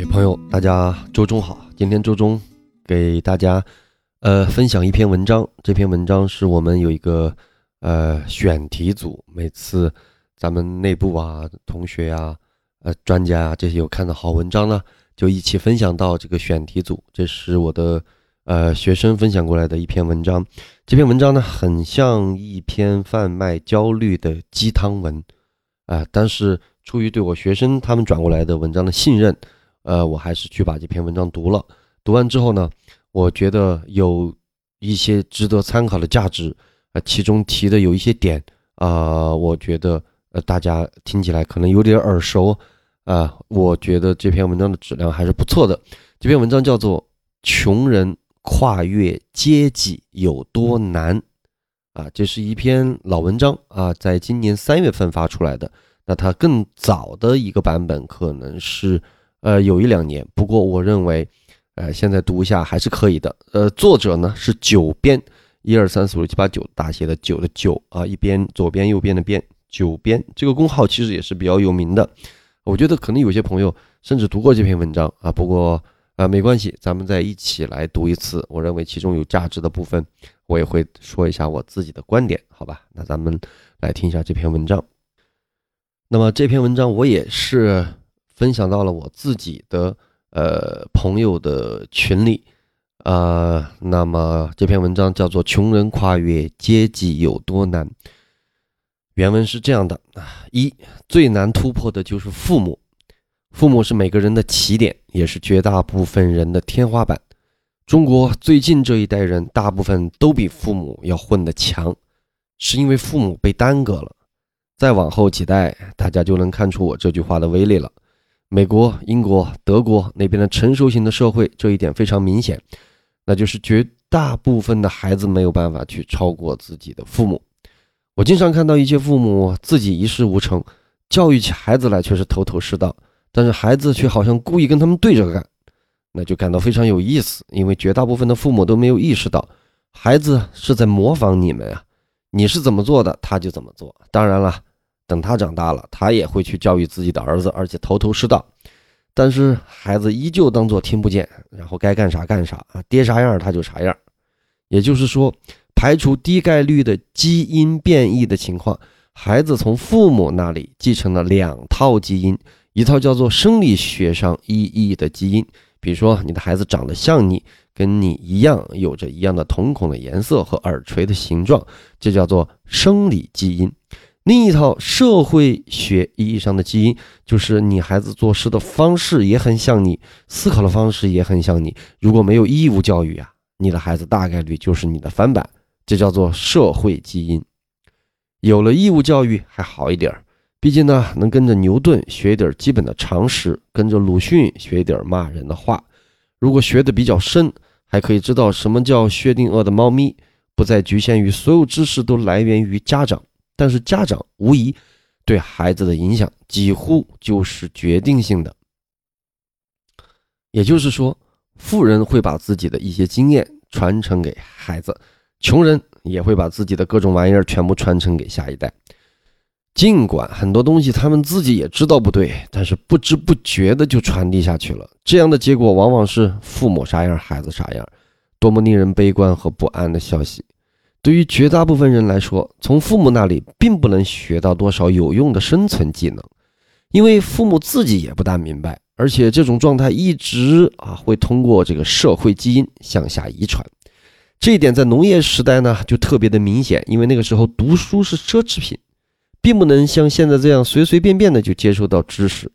朋友，大家周中好。今天周中给大家呃分享一篇文章。这篇文章是我们有一个呃选题组，每次咱们内部啊、同学呀、呃专家啊这些有看到好文章呢，就一起分享到这个选题组。这是我的呃学生分享过来的一篇文章。这篇文章呢，很像一篇贩卖焦虑的鸡汤文啊，但是出于对我学生他们转过来的文章的信任。呃，我还是去把这篇文章读了。读完之后呢，我觉得有一些值得参考的价值。呃，其中提的有一些点啊，我觉得呃大家听起来可能有点耳熟啊。我觉得这篇文章的质量还是不错的。这篇文章叫做《穷人跨越阶级有多难》啊，这是一篇老文章啊，在今年三月份发出来的。那它更早的一个版本可能是。呃，有一两年，不过我认为，呃，现在读一下还是可以的。呃，作者呢是九边，一二三四五六七八九大写的九的九啊，一边左边右边的边，九边这个公号其实也是比较有名的。我觉得可能有些朋友甚至读过这篇文章啊，不过啊没关系，咱们再一起来读一次。我认为其中有价值的部分，我也会说一下我自己的观点，好吧？那咱们来听一下这篇文章。那么这篇文章我也是。分享到了我自己的呃朋友的群里，呃，那么这篇文章叫做《穷人跨越阶级有多难》。原文是这样的啊：一最难突破的就是父母，父母是每个人的起点，也是绝大部分人的天花板。中国最近这一代人，大部分都比父母要混得强，是因为父母被耽搁了。再往后几代，大家就能看出我这句话的威力了。美国、英国、德国那边的成熟型的社会，这一点非常明显，那就是绝大部分的孩子没有办法去超过自己的父母。我经常看到一些父母自己一事无成，教育起孩子来却是头头是道，但是孩子却好像故意跟他们对着干，那就感到非常有意思。因为绝大部分的父母都没有意识到，孩子是在模仿你们啊，你是怎么做的，他就怎么做。当然了。等他长大了，他也会去教育自己的儿子，而且头头是道。但是孩子依旧当作听不见，然后该干啥干啥啊，爹啥样他就啥样。也就是说，排除低概率的基因变异的情况，孩子从父母那里继承了两套基因，一套叫做生理学上意义的基因，比如说你的孩子长得像你，跟你一样，有着一样的瞳孔的颜色和耳垂的形状，这叫做生理基因。另一套社会学意义上的基因，就是你孩子做事的方式也很像你，思考的方式也很像你。如果没有义务教育啊，你的孩子大概率就是你的翻版，这叫做社会基因。有了义务教育还好一点，毕竟呢，能跟着牛顿学一点基本的常识，跟着鲁迅学一点骂人的话。如果学的比较深，还可以知道什么叫薛定谔的猫咪，不再局限于所有知识都来源于家长。但是家长无疑对孩子的影响几乎就是决定性的，也就是说，富人会把自己的一些经验传承给孩子，穷人也会把自己的各种玩意儿全部传承给下一代。尽管很多东西他们自己也知道不对，但是不知不觉的就传递下去了。这样的结果往往是父母啥样，孩子啥样，多么令人悲观和不安的消息。对于绝大部分人来说，从父母那里并不能学到多少有用的生存技能，因为父母自己也不大明白，而且这种状态一直啊会通过这个社会基因向下遗传。这一点在农业时代呢就特别的明显，因为那个时候读书是奢侈品，并不能像现在这样随随便便的就接受到知识，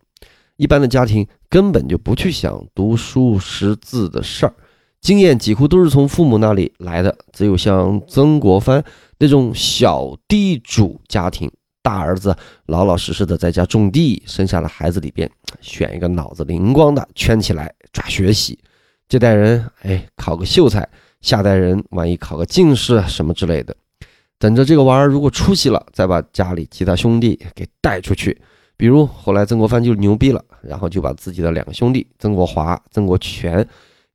一般的家庭根本就不去想读书识字的事儿。经验几乎都是从父母那里来的，只有像曾国藩那种小地主家庭，大儿子老老实实的在家种地，生下了孩子里边选一个脑子灵光的圈起来抓学习。这代人哎考个秀才，下代人万一考个进士什么之类的，等着这个娃儿如果出息了，再把家里其他兄弟给带出去。比如后来曾国藩就牛逼了，然后就把自己的两个兄弟曾国华、曾国荃。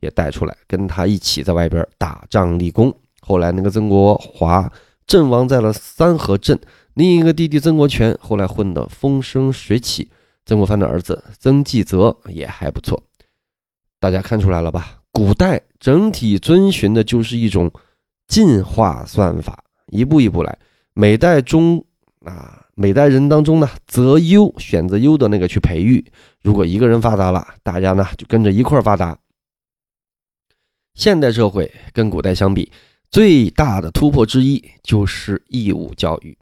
也带出来，跟他一起在外边打仗立功。后来那个曾国华阵亡在了三河镇，另一个弟弟曾国荃后来混得风生水起，曾国藩的儿子曾纪泽也还不错。大家看出来了吧？古代整体遵循的就是一种进化算法，一步一步来。每代中啊，每代人当中呢，择优选择优的那个去培育。如果一个人发达了，大家呢就跟着一块发达。现代社会跟古代相比，最大的突破之一就是义务教育。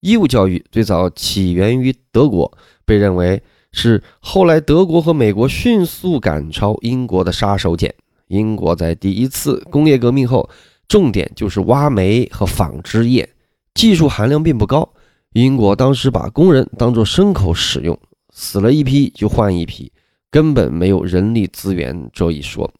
义务教育最早起源于德国，被认为是后来德国和美国迅速赶超英国的杀手锏。英国在第一次工业革命后，重点就是挖煤和纺织业，技术含量并不高。英国当时把工人当作牲口使用，死了一批就换一批，根本没有人力资源这一说。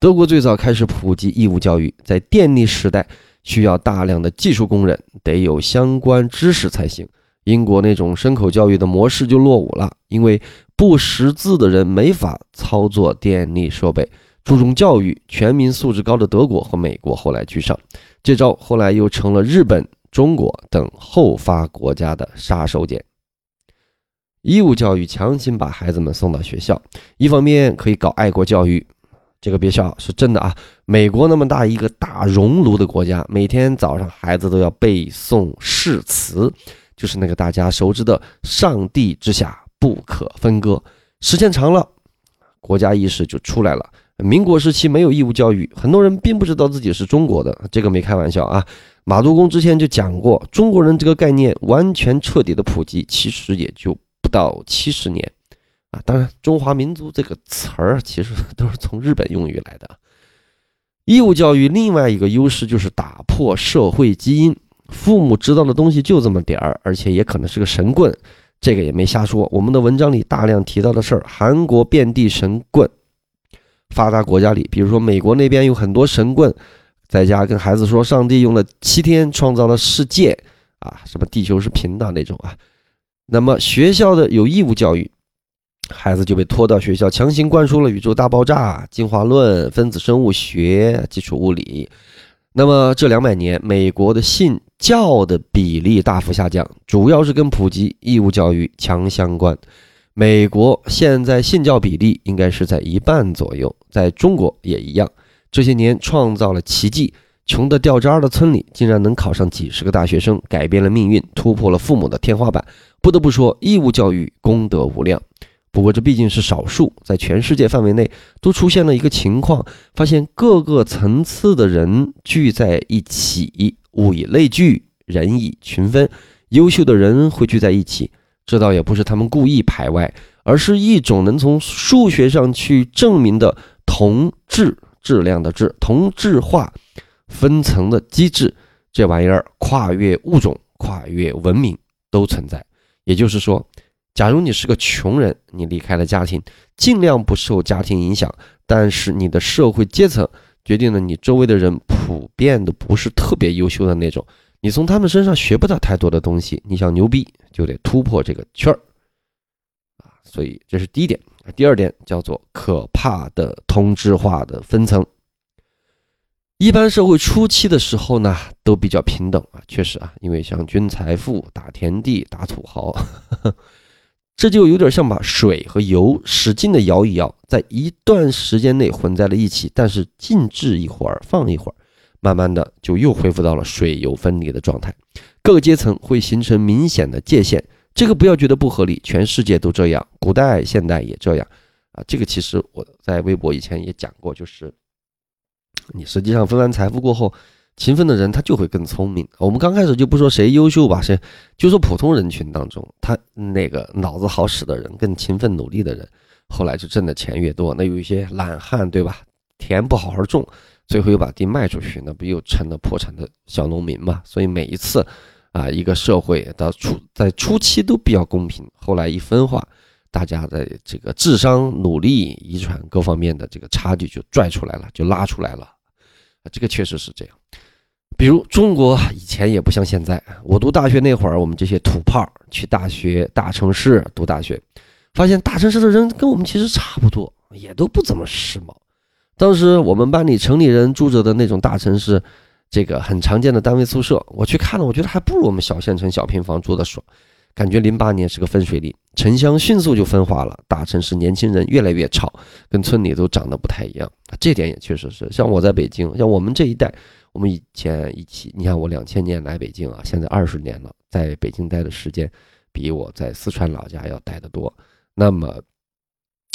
德国最早开始普及义务教育，在电力时代需要大量的技术工人，得有相关知识才行。英国那种牲口教育的模式就落伍了，因为不识字的人没法操作电力设备。注重教育、全民素质高的德国和美国后来居上，这招后来又成了日本、中国等后发国家的杀手锏。义务教育强行把孩子们送到学校，一方面可以搞爱国教育。这个别笑，是真的啊！美国那么大一个大熔炉的国家，每天早上孩子都要背诵誓词，就是那个大家熟知的“上帝之下不可分割”。时间长了，国家意识就出来了。民国时期没有义务教育，很多人并不知道自己是中国的，这个没开玩笑啊。马杜公之前就讲过，中国人这个概念完全彻底的普及，其实也就不到七十年。啊，当然，中华民族这个词儿其实 都是从日本用语来的。义务教育另外一个优势就是打破社会基因，父母知道的东西就这么点儿，而且也可能是个神棍，这个也没瞎说。我们的文章里大量提到的事儿，韩国遍地神棍，发达国家里，比如说美国那边有很多神棍，在家跟孩子说，上帝用了七天创造了世界，啊，什么地球是平的那种啊。那么学校的有义务教育。孩子就被拖到学校，强行灌输了宇宙大爆炸、进化论、分子生物学、基础物理。那么这两百年，美国的信教的比例大幅下降，主要是跟普及义务教育强相关。美国现在信教比例应该是在一半左右，在中国也一样。这些年创造了奇迹，穷得掉渣的村里竟然能考上几十个大学生，改变了命运，突破了父母的天花板。不得不说，义务教育功德无量。不过这毕竟是少数，在全世界范围内都出现了一个情况，发现各个层次的人聚在一起，物以类聚，人以群分。优秀的人会聚在一起，这倒也不是他们故意排外，而是一种能从数学上去证明的同质质量的质同质化分层的机制。这玩意儿跨越物种、跨越文明都存在。也就是说。假如你是个穷人，你离开了家庭，尽量不受家庭影响。但是你的社会阶层决定了你周围的人普遍的不是特别优秀的那种，你从他们身上学不到太多的东西。你想牛逼，就得突破这个圈儿啊！所以这是第一点。第二点叫做可怕的同质化的分层。一般社会初期的时候呢，都比较平等啊，确实啊，因为像均财富、打田地、打土豪。这就有点像把水和油使劲的摇一摇，在一段时间内混在了一起，但是静置一会儿，放一会儿，慢慢的就又恢复到了水油分离的状态。各个阶层会形成明显的界限，这个不要觉得不合理，全世界都这样，古代、现代也这样啊。这个其实我在微博以前也讲过，就是你实际上分完财富过后。勤奋的人他就会更聪明。我们刚开始就不说谁优秀吧，谁就说普通人群当中，他那个脑子好使的人，更勤奋努力的人，后来就挣的钱越多。那有一些懒汉，对吧？田不好好种，最后又把地卖出去，那不又成了破产的小农民嘛？所以每一次啊，一个社会到初在初期都比较公平，后来一分化，大家的这个智商、努力、遗传各方面的这个差距就拽出来了，就拉出来了。这个确实是这样。比如中国以前也不像现在，我读大学那会儿，我们这些土炮去大学大城市读大学，发现大城市的人跟我们其实差不多，也都不怎么时髦。当时我们班里城里人住着的那种大城市，这个很常见的单位宿舍，我去看了，我觉得还不如我们小县城小平房住的爽。感觉零八年是个分水岭，城乡迅速就分化了，大城市年轻人越来越吵，跟村里都长得不太一样。这点也确实是，像我在北京，像我们这一代，我们以前一起，你看我两千年来北京啊，现在二十年了，在北京待的时间比我在四川老家要待得多。那么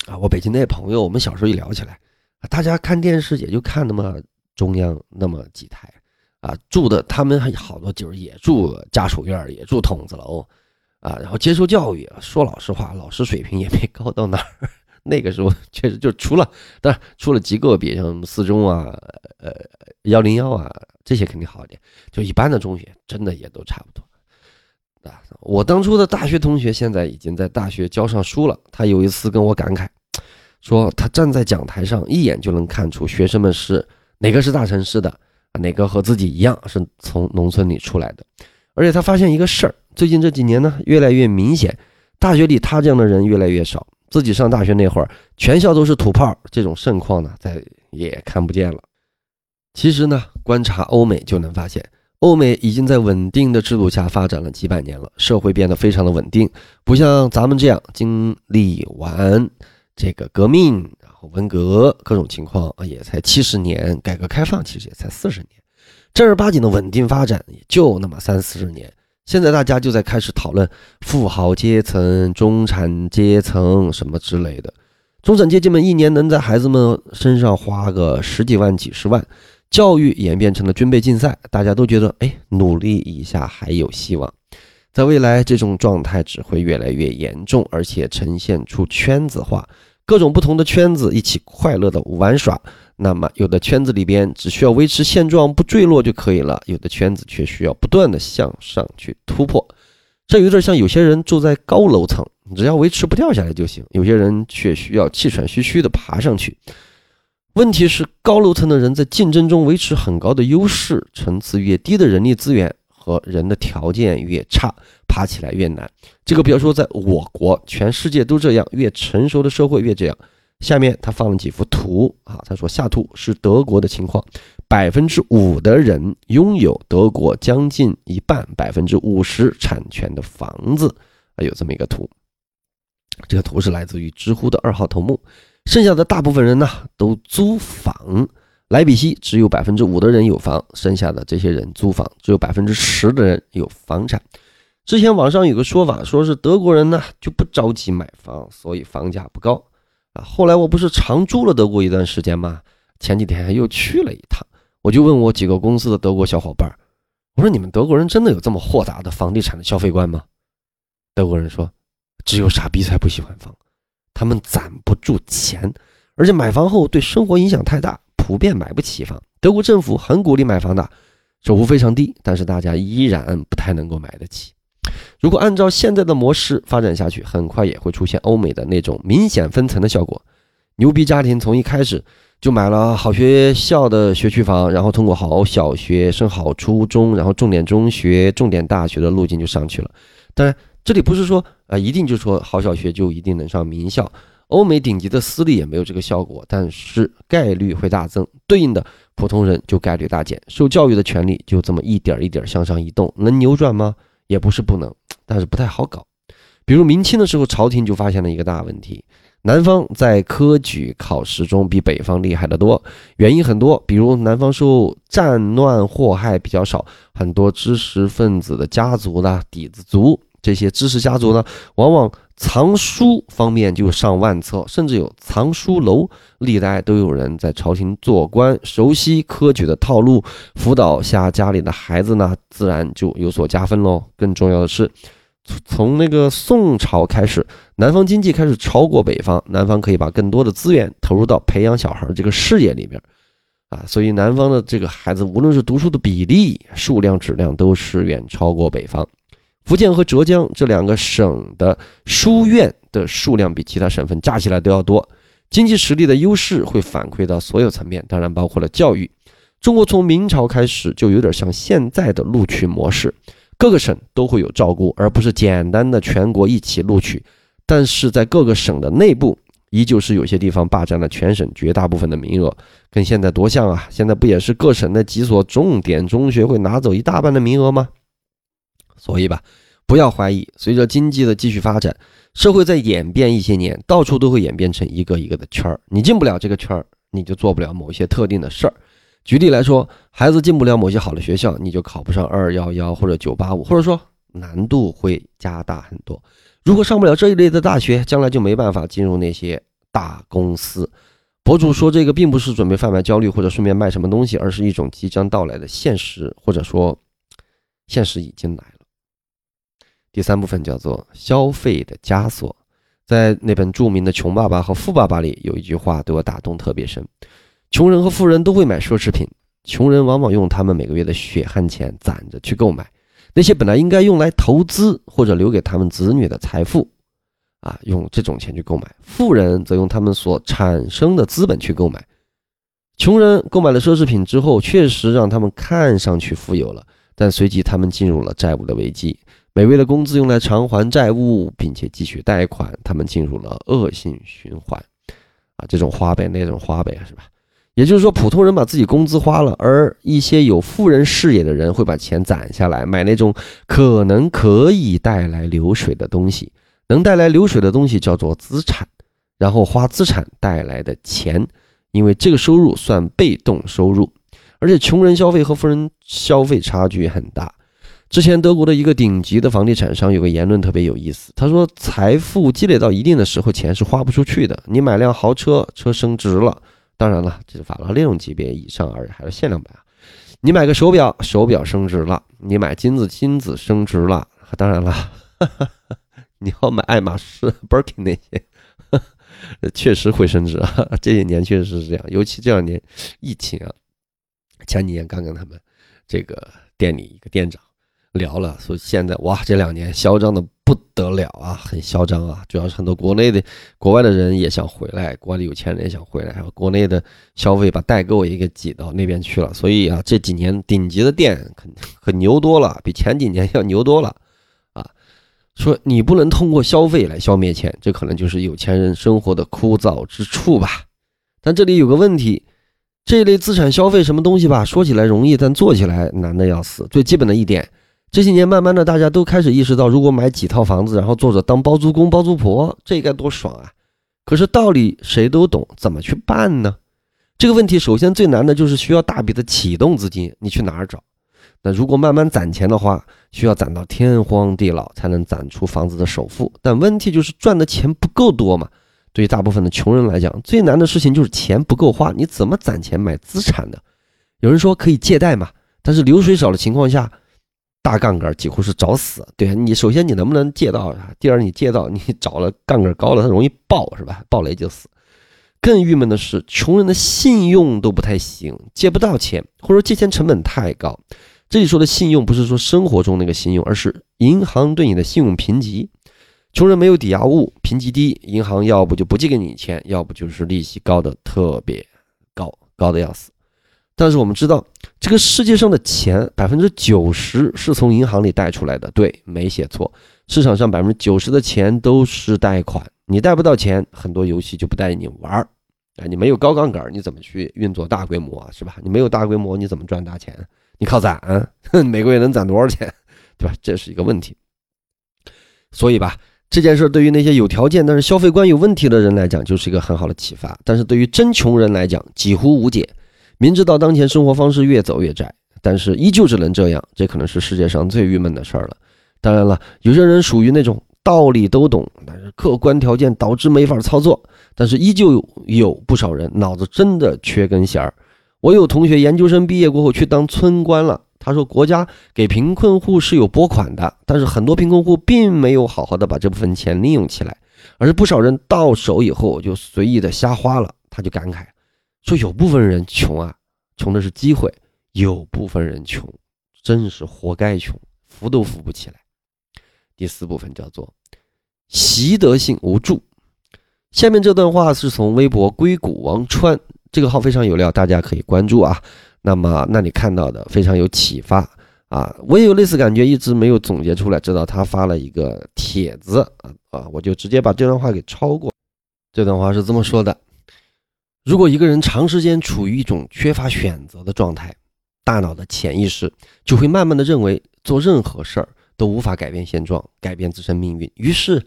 啊，我北京那些朋友，我们小时候一聊起来，大家看电视也就看那么中央那么几台。啊，住的他们还好多就是也住家属院，也住筒子楼，啊，然后接受教育。说老实话，老师水平也没高到哪儿。那个时候 确实就除了，当然除了极个别，像四中啊，呃，幺零幺啊，这些肯定好一点。就一般的中学，真的也都差不多。啊，我当初的大学同学现在已经在大学教上书了。他有一次跟我感慨，说他站在讲台上，一眼就能看出学生们是哪个是大城市的。哪个和自己一样是从农村里出来的？而且他发现一个事儿，最近这几年呢，越来越明显，大学里他这样的人越来越少。自己上大学那会儿，全校都是土炮，这种盛况呢，再也看不见了。其实呢，观察欧美就能发现，欧美已经在稳定的制度下发展了几百年了，社会变得非常的稳定，不像咱们这样经历完这个革命。然后文革各种情况，也才七十年；改革开放其实也才四十年，正儿八经的稳定发展也就那么三四十年。现在大家就在开始讨论富豪阶层、中产阶层什么之类的。中产阶级们一年能在孩子们身上花个十几万、几十万，教育演变成了军备竞赛，大家都觉得哎，努力一下还有希望。在未来，这种状态只会越来越严重，而且呈现出圈子化。各种不同的圈子一起快乐的玩耍，那么有的圈子里边只需要维持现状不坠落就可以了，有的圈子却需要不断的向上去突破。这有点像有些人住在高楼层，只要维持不掉下来就行；有些人却需要气喘吁吁的爬上去。问题是高楼层的人在竞争中维持很高的优势，层次越低的人力资源。和人的条件越差，爬起来越难。这个不要说在我国，全世界都这样。越成熟的社会越这样。下面他放了几幅图啊，他说下图是德国的情况，百分之五的人拥有德国将近一半百分之五十产权的房子啊，有这么一个图。这个图是来自于知乎的二号头目。剩下的大部分人呢，都租房。莱比锡只有百分之五的人有房，剩下的这些人租房，只有百分之十的人有房产。之前网上有个说法，说是德国人呢就不着急买房，所以房价不高啊。后来我不是常住了德国一段时间吗？前几天又去了一趟，我就问我几个公司的德国小伙伴，我说你们德国人真的有这么豁达的房地产的消费观吗？德国人说，只有傻逼才不喜欢房，他们攒不住钱，而且买房后对生活影响太大。普遍买不起房，德国政府很鼓励买房的，首付非常低，但是大家依然不太能够买得起。如果按照现在的模式发展下去，很快也会出现欧美的那种明显分层的效果。牛逼家庭从一开始就买了好学校的学区房，然后通过好小学升好初中，然后重点中学、重点大学的路径就上去了。当然，这里不是说啊，一定就说好小学就一定能上名校。欧美顶级的私立也没有这个效果，但是概率会大增，对应的普通人就概率大减，受教育的权利就这么一点一点向上移动，能扭转吗？也不是不能，但是不太好搞。比如明清的时候，朝廷就发现了一个大问题：南方在科举考试中比北方厉害得多，原因很多，比如南方受战乱祸害比较少，很多知识分子的家族呢底子足。这些知识家族呢，往往藏书方面就上万册，甚至有藏书楼，历代都有人在朝廷做官，熟悉科举的套路，辅导下家里的孩子呢，自然就有所加分喽。更重要的是，从那个宋朝开始，南方经济开始超过北方，南方可以把更多的资源投入到培养小孩这个事业里面，啊，所以南方的这个孩子，无论是读书的比例、数量、质量，都是远超过北方。福建和浙江这两个省的书院的数量比其他省份加起来都要多，经济实力的优势会反馈到所有层面，当然包括了教育。中国从明朝开始就有点像现在的录取模式，各个省都会有照顾，而不是简单的全国一起录取。但是在各个省的内部，依旧是有些地方霸占了全省绝大部分的名额，跟现在多像啊！现在不也是各省的几所重点中学会拿走一大半的名额吗？所以吧，不要怀疑，随着经济的继续发展，社会在演变一些年，到处都会演变成一个一个的圈儿。你进不了这个圈儿，你就做不了某些特定的事儿。举例来说，孩子进不了某些好的学校，你就考不上二幺幺或者九八五，或者说难度会加大很多。如果上不了这一类的大学，将来就没办法进入那些大公司。博主说这个并不是准备贩卖焦虑或者顺便卖什么东西，而是一种即将到来的现实，或者说现实已经来。第三部分叫做消费的枷锁，在那本著名的《穷爸爸和富爸爸》里有一句话对我打动特别深。穷人和富人都会买奢侈品，穷人往往用他们每个月的血汗钱攒着去购买那些本来应该用来投资或者留给他们子女的财富，啊，用这种钱去购买；富人则用他们所产生的资本去购买。穷人购买了奢侈品之后，确实让他们看上去富有了，但随即他们进入了债务的危机。每月的工资用来偿还债务，并且继续贷款，他们进入了恶性循环。啊，这种花呗，那种花呗，是吧？也就是说，普通人把自己工资花了，而一些有富人视野的人会把钱攒下来，买那种可能可以带来流水的东西。能带来流水的东西叫做资产，然后花资产带来的钱，因为这个收入算被动收入。而且，穷人消费和富人消费差距很大。之前德国的一个顶级的房地产商有个言论特别有意思，他说：“财富积累到一定的时候，钱是花不出去的。你买辆豪车，车升值了。”当然了，这是法拉利那种级别以上而还是限量版啊！你买个手表，手表升值了；你买金子，金子升值了。当然了，你要买爱马仕、Birkin 那些，确实会升值啊！这些年确实是这样，尤其这两年疫情啊，前几年刚跟他们这个店里一个店长。聊了，说现在哇，这两年嚣张的不得了啊，很嚣张啊。主要是很多国内的、国外的人也想回来，国外的有钱人也想回来，还有国内的消费把代购也给挤到那边去了。所以啊，这几年顶级的店可可牛多了，比前几年 要牛多了啊。说你不能通过消费来消灭钱，这可能就是有钱人生活的枯燥之处吧。但这里有个问题，这类资产消费什么东西吧，说起来容易，但做起来难的要死。最基本的一点。这些年，慢慢的，大家都开始意识到，如果买几套房子，然后坐着当包租公、包租婆，这该多爽啊！可是道理谁都懂，怎么去办呢？这个问题，首先最难的就是需要大笔的启动资金，你去哪儿找？那如果慢慢攒钱的话，需要攒到天荒地老才能攒出房子的首付。但问题就是赚的钱不够多嘛。对于大部分的穷人来讲，最难的事情就是钱不够花，你怎么攒钱买资产呢？有人说可以借贷嘛，但是流水少的情况下。大杠杆几乎是找死，对你首先你能不能借到？第二你借到你找了杠杆高了，它容易爆是吧？爆雷就死。更郁闷的是，穷人的信用都不太行，借不到钱，或者说借钱成本太高。这里说的信用不是说生活中那个信用，而是银行对你的信用评级。穷人没有抵押物，评级低，银行要不就不借给你钱，要不就是利息高的特别高，高的要死。但是我们知道，这个世界上的钱百分之九十是从银行里贷出来的，对，没写错。市场上百分之九十的钱都是贷款，你贷不到钱，很多游戏就不带你玩儿。哎，你没有高杠杆，你怎么去运作大规模啊？是吧？你没有大规模，你怎么赚大钱？你靠攒，每个月能攒多少钱？对吧？这是一个问题。所以吧，这件事对于那些有条件但是消费观有问题的人来讲，就是一个很好的启发。但是对于真穷人来讲，几乎无解。明知道当前生活方式越走越窄，但是依旧只能这样，这可能是世界上最郁闷的事儿了。当然了，有些人属于那种道理都懂，但是客观条件导致没法操作。但是依旧有不少人脑子真的缺根弦儿。我有同学研究生毕业过后去当村官了，他说国家给贫困户是有拨款的，但是很多贫困户并没有好好的把这部分钱利用起来，而是不少人到手以后就随意的瞎花了。他就感慨。说有部分人穷啊，穷的是机会；有部分人穷，真是活该穷，扶都扶不起来。第四部分叫做习得性无助。下面这段话是从微博硅谷王川这个号非常有料，大家可以关注啊。那么那里看到的非常有启发啊，我也有类似感觉，一直没有总结出来，直到他发了一个帖子啊，我就直接把这段话给抄过。这段话是这么说的。如果一个人长时间处于一种缺乏选择的状态，大脑的潜意识就会慢慢的认为做任何事儿都无法改变现状，改变自身命运，于是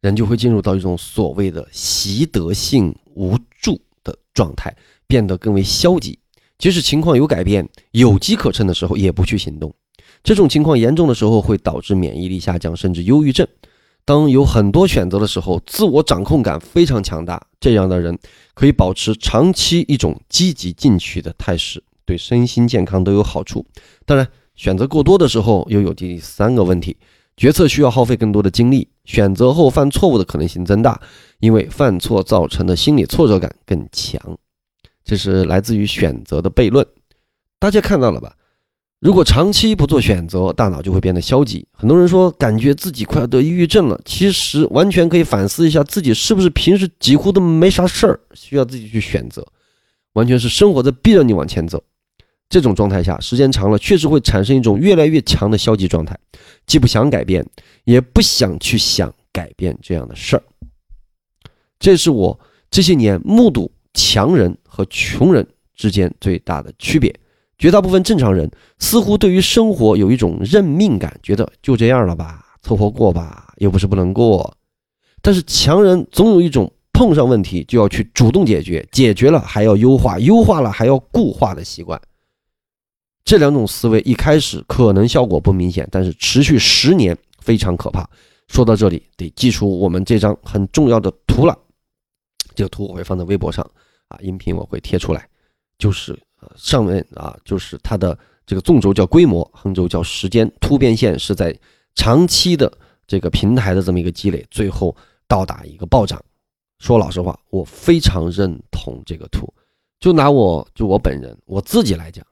人就会进入到一种所谓的习得性无助的状态，变得更为消极。即使情况有改变、有机可乘的时候，也不去行动。这种情况严重的时候，会导致免疫力下降，甚至忧郁症。当有很多选择的时候，自我掌控感非常强大。这样的人可以保持长期一种积极进取的态势，对身心健康都有好处。当然，选择过多的时候，又有第三个问题：决策需要耗费更多的精力，选择后犯错误的可能性增大，因为犯错造成的心理挫折感更强。这是来自于选择的悖论，大家看到了吧？如果长期不做选择，大脑就会变得消极。很多人说感觉自己快要得抑郁症了，其实完全可以反思一下自己是不是平时几乎都没啥事儿需要自己去选择，完全是生活在逼着你往前走。这种状态下，时间长了确实会产生一种越来越强的消极状态，既不想改变，也不想去想改变这样的事儿。这是我这些年目睹。强人和穷人之间最大的区别，绝大部分正常人似乎对于生活有一种认命感，觉得就这样了吧，凑合过吧，又不是不能过。但是强人总有一种碰上问题就要去主动解决，解决了还要优化，优化了还要固化的习惯。这两种思维一开始可能效果不明显，但是持续十年非常可怕。说到这里，得记出我们这张很重要的图了。这个图我会放在微博上啊，音频我会贴出来，就是上面啊就是它的这个纵轴叫规模，横轴叫时间，突变线是在长期的这个平台的这么一个积累，最后到达一个暴涨。说老实话，我非常认同这个图。就拿我就我本人我自己来讲，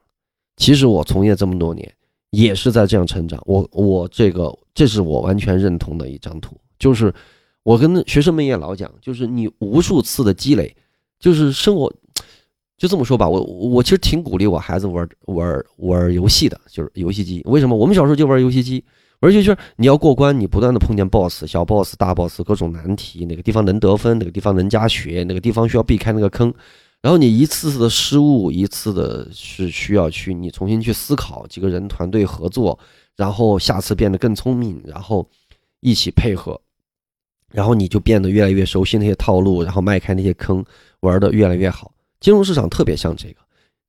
其实我从业这么多年也是在这样成长。我我这个这是我完全认同的一张图，就是。我跟学生们也老讲，就是你无数次的积累，就是生活，就这么说吧。我我其实挺鼓励我孩子玩玩玩游戏的，就是游戏机。为什么？我们小时候就玩游戏机，而且就是你要过关，你不断的碰见 BOSS、小 BOSS、大 BOSS，各种难题，哪个地方能得分，哪个地方能加血，哪个地方需要避开那个坑。然后你一次次的失误，一次的是需要去你重新去思考，几个人团队合作，然后下次变得更聪明，然后一起配合。然后你就变得越来越熟悉那些套路，然后迈开那些坑，玩的越来越好。金融市场特别像这个，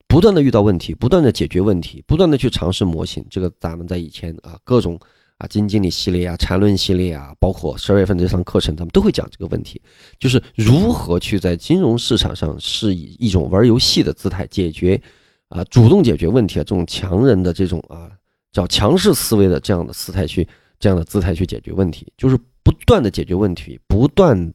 不断的遇到问题，不断的解决问题，不断的去尝试模型。这个咱们在以前啊，各种啊基金经理系列啊、缠论系列啊，包括十二月份这堂课程，咱们都会讲这个问题，就是如何去在金融市场上是以一种玩游戏的姿态解决啊，主动解决问题啊，这种强人的这种啊叫强势思维的这样的姿态去这样的姿态去解决问题，就是。不断的解决问题，不断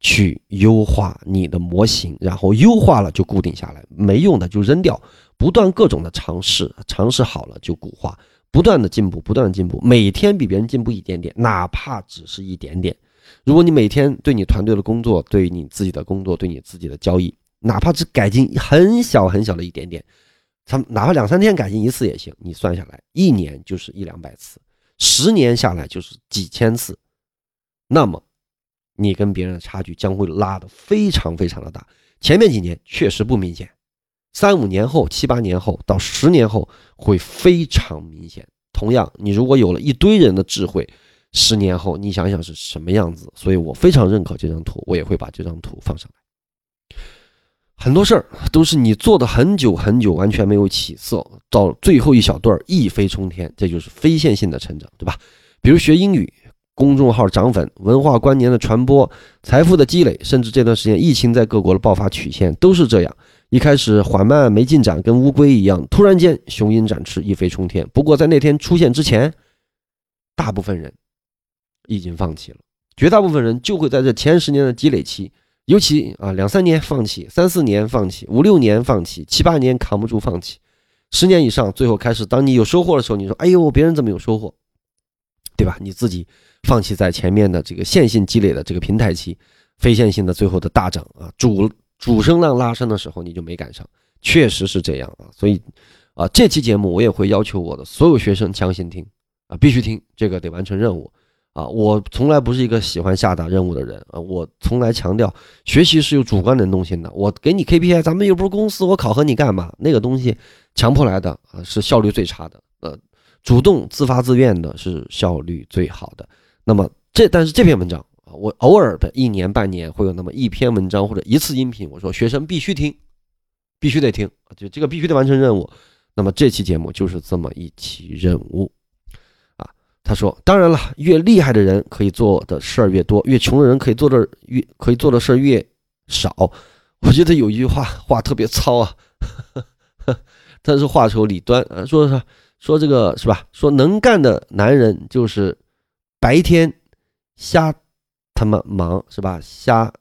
去优化你的模型，然后优化了就固定下来，没用的就扔掉。不断各种的尝试，尝试好了就固化，不断的进步，不断的进步，每天比别人进步一点点，哪怕只是一点点。如果你每天对你团队的工作，对你自己的工作，对你自己的交易，哪怕只改进很小很小的一点点，他哪怕两三天改进一次也行，你算下来，一年就是一两百次，十年下来就是几千次。那么，你跟别人的差距将会拉得非常非常的大。前面几年确实不明显，三五年后、七八年后到十年后会非常明显。同样，你如果有了一堆人的智慧，十年后你想想是什么样子？所以我非常认可这张图，我也会把这张图放上来。很多事儿都是你做的很久很久，完全没有起色，到最后一小段一飞冲天，这就是非线性的成长，对吧？比如学英语。公众号涨粉，文化观念的传播，财富的积累，甚至这段时间疫情在各国的爆发曲线都是这样。一开始缓慢没进展，跟乌龟一样，突然间雄鹰展翅，一飞冲天。不过在那天出现之前，大部分人已经放弃了。绝大部分人就会在这前十年的积累期，尤其啊两三年放弃，三四年放弃，五六年放弃，七八年扛不住放弃，十年以上，最后开始，当你有收获的时候，你说：“哎呦，别人怎么有收获？”对吧？你自己。放弃在前面的这个线性积累的这个平台期，非线性的最后的大涨啊，主主升浪拉升的时候你就没赶上，确实是这样啊。所以啊，这期节目我也会要求我的所有学生强行听啊，必须听，这个得完成任务啊。我从来不是一个喜欢下达任务的人啊，我从来强调学习是有主观能动性的。我给你 KPI，咱们又不是公司，我考核你干嘛？那个东西强迫来的啊，是效率最差的。呃，主动自发自愿的是效率最好的。那么这但是这篇文章啊，我偶尔的一年半年会有那么一篇文章或者一次音频，我说学生必须听，必须得听，就这个必须得完成任务。那么这期节目就是这么一期任务啊。他说，当然了，越厉害的人可以做的事儿越多，越穷的人可以做的越可以做的事儿越少。我觉得有一句话话特别糙啊，但是话抽理端啊，说是说这个是吧？说能干的男人就是白天瞎他妈忙是吧？瞎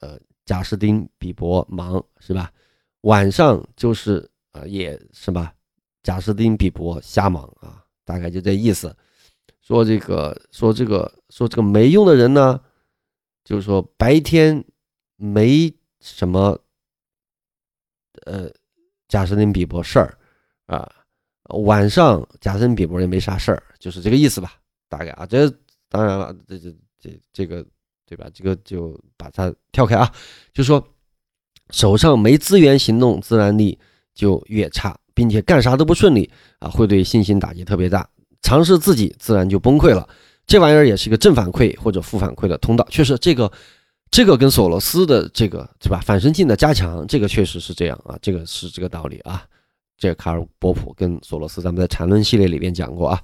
呃贾斯汀比伯忙是吧？晚上就是呃也是吧？贾斯汀比伯瞎忙啊，大概就这意思。说这个说这个说这个没用的人呢，就是说白天没。什么？呃，贾斯汀比伯事儿啊，晚上贾斯汀比伯也没啥事儿，就是这个意思吧，大概啊。这当然了，这这这这个对吧？这个就把它跳开啊。就说手上没资源，行动自然力就越差，并且干啥都不顺利啊，会对信心打击特别大，尝试自己自然就崩溃了。这玩意儿也是一个正反馈或者负反馈的通道，确实这个。这个跟索罗斯的这个对吧？反身性的加强，这个确实是这样啊，这个是这个道理啊。这个卡尔波普跟索罗斯，咱们在缠论系列里边讲过啊。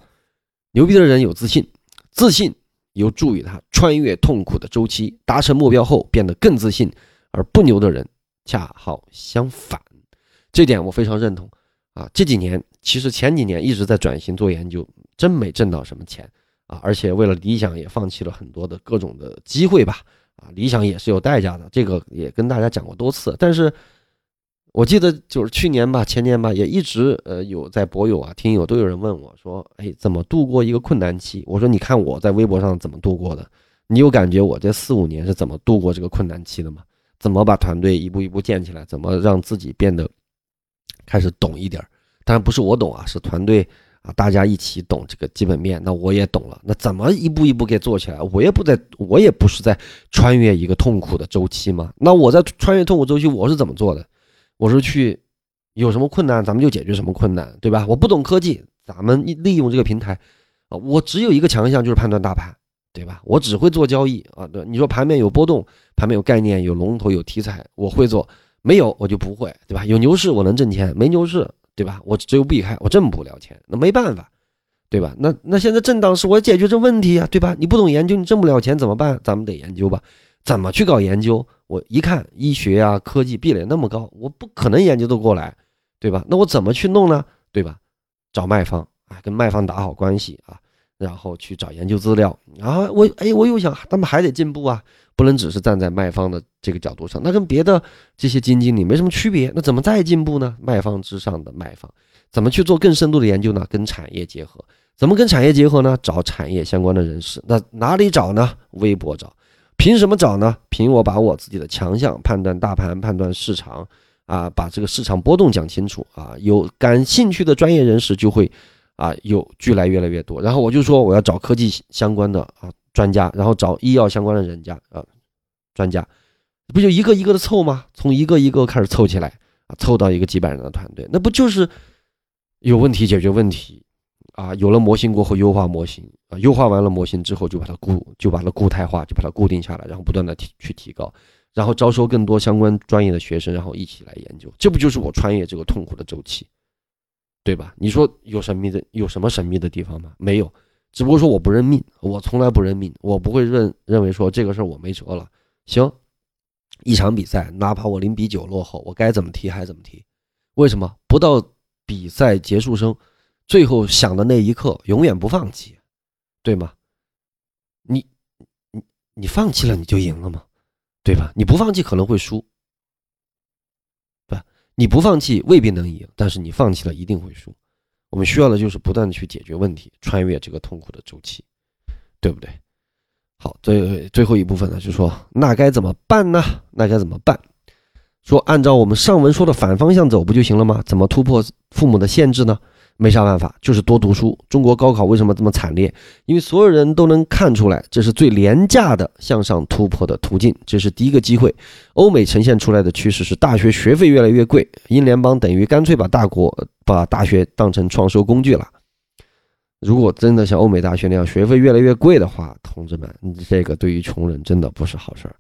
牛逼的人有自信，自信有助于他穿越痛苦的周期，达成目标后变得更自信；而不牛的人恰好相反。这点我非常认同啊。这几年其实前几年一直在转型做研究，真没挣到什么钱啊，而且为了理想也放弃了很多的各种的机会吧。啊，理想也是有代价的，这个也跟大家讲过多次。但是我记得就是去年吧，前年吧，也一直呃有在博友啊、听友都有人问我说：“哎，怎么度过一个困难期？”我说：“你看我在微博上怎么度过的？你有感觉我这四五年是怎么度过这个困难期的吗？怎么把团队一步一步建起来？怎么让自己变得开始懂一点儿？当然不是我懂啊，是团队。”啊，大家一起懂这个基本面，那我也懂了。那怎么一步一步给做起来？我也不在，我也不是在穿越一个痛苦的周期吗？那我在穿越痛苦周期，我是怎么做的？我是去有什么困难，咱们就解决什么困难，对吧？我不懂科技，咱们利用这个平台啊，我只有一个强项就是判断大盘，对吧？我只会做交易啊。对，你说盘面有波动，盘面有概念，有龙头，有题材，我会做；没有，我就不会，对吧？有牛市我能挣钱，没牛市。对吧？我只有避开，我挣不了钱，那没办法，对吧？那那现在震荡是我解决这问题啊，对吧？你不懂研究，你挣不了钱怎么办？咱们得研究吧，怎么去搞研究？我一看医学啊、科技壁垒那么高，我不可能研究得过来，对吧？那我怎么去弄呢？对吧？找卖方啊，跟卖方打好关系啊，然后去找研究资料。然后我哎，我又想，他们还得进步啊。不能只是站在卖方的这个角度上，那跟别的这些基金经理没什么区别。那怎么再进步呢？卖方之上的卖方，怎么去做更深度的研究呢？跟产业结合，怎么跟产业结合呢？找产业相关的人士。那哪里找呢？微博找。凭什么找呢？凭我把我自己的强项判断大盘、判断市场啊，把这个市场波动讲清楚啊。有感兴趣的专业人士就会啊有聚来越来越多。然后我就说我要找科技相关的啊。专家，然后找医药相关的人家啊，专家，不就一个一个的凑吗？从一个一个开始凑起来啊，凑到一个几百人的团队，那不就是有问题解决问题啊？有了模型过后优化模型优化完了模型之后就把它固就把它固态化，就把它固定下来，然后不断的提去提高，然后招收更多相关专业的学生，然后一起来研究，这不就是我穿越这个痛苦的周期，对吧？你说有神秘的有什么神秘的地方吗？没有。只不过说我不认命，我从来不认命，我不会认认为说这个事儿我没辙了。行，一场比赛，哪怕我零比九落后，我该怎么踢还怎么踢。为什么不到比赛结束声，最后响的那一刻，永远不放弃，对吗？你你你放弃了，你就赢了吗？对吧？你不放弃可能会输，对吧？你不放弃未必能赢，但是你放弃了一定会输。我们需要的就是不断的去解决问题，穿越这个痛苦的周期，对不对？好，最最后一部分呢，就说那该怎么办呢？那该怎么办？说按照我们上文说的反方向走不就行了吗？怎么突破父母的限制呢？没啥办法，就是多读书。中国高考为什么这么惨烈？因为所有人都能看出来，这是最廉价的向上突破的途径。这是第一个机会。欧美呈现出来的趋势是大学学费越来越贵，英联邦等于干脆把大国把大学当成创收工具了。如果真的像欧美大学那样学费越来越贵的话，同志们，这个对于穷人真的不是好事儿。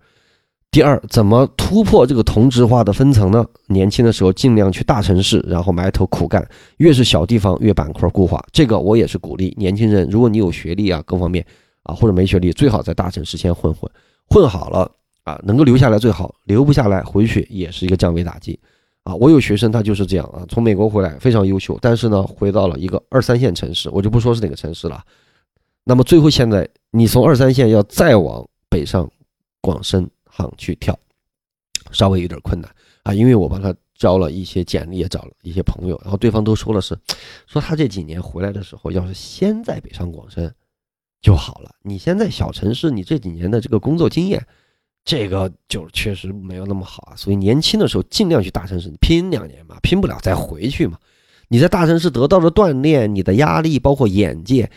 第二，怎么突破这个同质化的分层呢？年轻的时候尽量去大城市，然后埋头苦干，越是小地方越板块固化。这个我也是鼓励年轻人，如果你有学历啊，各方面啊，或者没学历，最好在大城市先混混，混好了啊，能够留下来最好，留不下来回去也是一个降维打击啊。我有学生他就是这样啊，从美国回来非常优秀，但是呢，回到了一个二三线城市，我就不说是哪个城市了。那么最后现在你从二三线要再往北上广深。行去跳，稍微有点困难啊，因为我帮他交了一些简历，也找了一些朋友，然后对方都说了是，说他这几年回来的时候，要是先在北上广深就好了。你现在小城市，你这几年的这个工作经验，这个就确实没有那么好啊。所以年轻的时候尽量去大城市拼两年嘛，拼不了再回去嘛。你在大城市得到的锻炼，你的压力，包括眼界。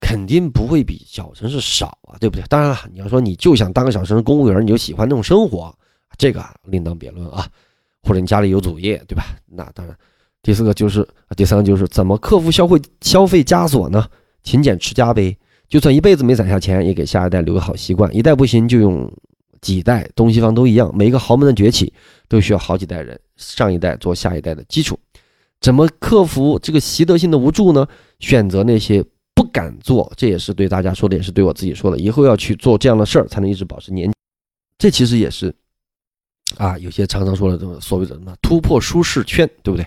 肯定不会比小城市少啊，对不对？当然了，你要说你就想当个小城市公务员，你就喜欢那种生活，这个另当别论啊。或者你家里有主业，对吧？那当然。第四个就是，第三个就是怎么克服消费消费枷锁呢？勤俭持家呗。就算一辈子没攒下钱，也给下一代留个好习惯。一代不行，就用几代。东西方都一样，每一个豪门的崛起都需要好几代人，上一代做下一代的基础。怎么克服这个习得性的无助呢？选择那些。敢做，这也是对大家说的，也是对我自己说的。以后要去做这样的事儿，才能一直保持年。这其实也是啊，有些常常说的这种所谓的什么突破舒适圈，对不对？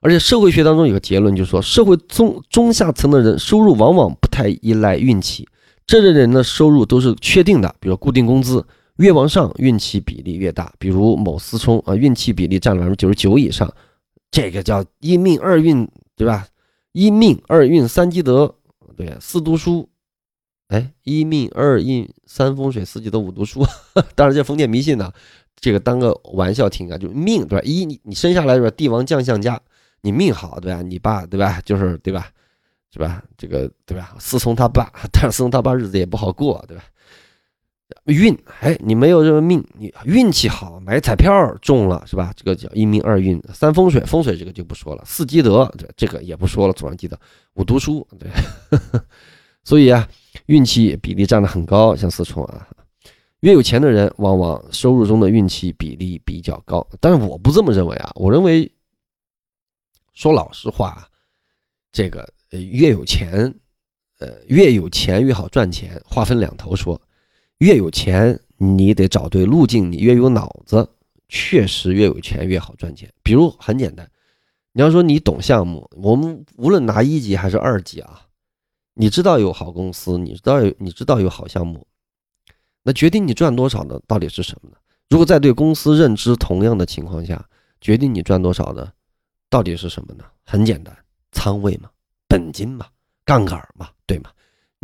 而且社会学当中有个结论，就是说社会中中下层的人收入往往不太依赖运气，这类人的收入都是确定的，比如固定工资，越往上运气比例越大。比如某思聪啊，运气比例占了百分之九十九以上，这个叫一命二运，对吧？一命二运三积德。对，四读书，哎，一命二运三风水四季都五读书，当然这封建迷信呢，这个当个玩笑听啊，就命对吧？一你你生下来是吧？帝王将相家，你命好对吧？你爸对吧？就是对吧？是吧？这个对吧？思聪他爸，但是思聪他爸日子也不好过对吧？运，哎，你没有这个命，你运气好，买彩票中了是吧？这个叫一命二运。三风水，风水这个就不说了。四积德，这这个也不说了。总上记得五读书，对。所以啊，运气比例占的很高，像四冲啊，越有钱的人，往往收入中的运气比例比较高。但是我不这么认为啊，我认为，说老实话，这个越有钱，呃，越有钱越好赚钱。话分两头说。越有钱，你得找对路径；你越有脑子，确实越有钱越好赚钱。比如很简单，你要说你懂项目，我们无论拿一级还是二级啊，你知道有好公司，你知道有你知道有好项目，那决定你赚多少的到底是什么呢？如果在对公司认知同样的情况下，决定你赚多少的到底是什么呢？很简单，仓位嘛，本金嘛，杠杆嘛，对吗？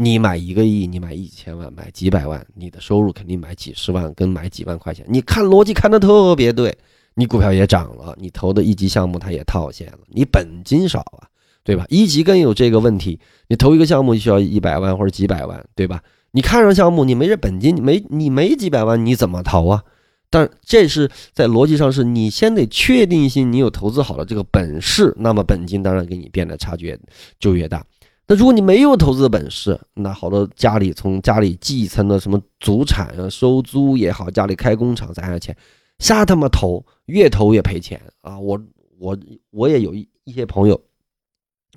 你买一个亿，你买一千万，买几百万，你的收入肯定买几十万，跟买几万块钱。你看逻辑看的特别对，你股票也涨了，你投的一级项目它也套现了，你本金少啊，对吧？一级更有这个问题，你投一个项目需要一百万或者几百万，对吧？你看上项目，你没这本金，没你没几百万，你怎么投啊？但这是在逻辑上是你先得确定性，你有投资好的这个本事，那么本金当然给你变得差距就越大。那如果你没有投资的本事，那好多家里从家里继承的什么祖产啊、收租也好，家里开工厂攒下钱，瞎他妈投，越投越赔钱啊！我我我也有一一些朋友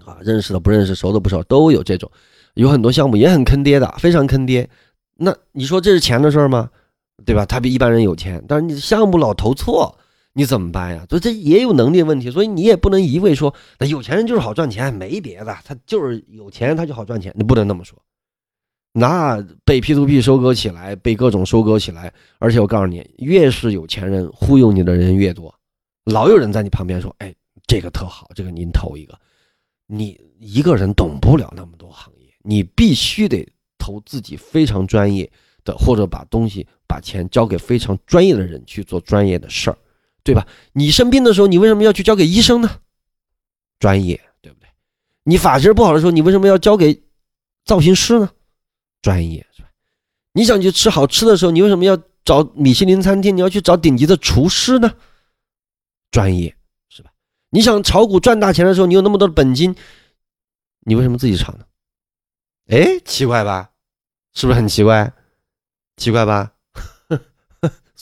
啊，认识的不认识，熟的不熟，都有这种，有很多项目也很坑爹的，非常坑爹。那你说这是钱的事儿吗？对吧？他比一般人有钱，但是你项目老投错。你怎么办呀？所以这也有能力问题，所以你也不能一味说有钱人就是好赚钱，没别的，他就是有钱他就好赚钱，你不能那么说。那被 P to P 收割起来，被各种收割起来，而且我告诉你，越是有钱人忽悠你的人越多，老有人在你旁边说，哎，这个特好，这个您投一个。你一个人懂不了那么多行业，你必须得投自己非常专业的，或者把东西把钱交给非常专业的人去做专业的事儿。对吧？你生病的时候，你为什么要去交给医生呢？专业，对不对？你发型不好的时候，你为什么要交给造型师呢？专业，是吧？你想去吃好吃的时候，你为什么要找米其林餐厅？你要去找顶级的厨师呢？专业，是吧？你想炒股赚大钱的时候，你有那么多的本金，你为什么自己炒呢？哎，奇怪吧？是不是很奇怪？奇怪吧？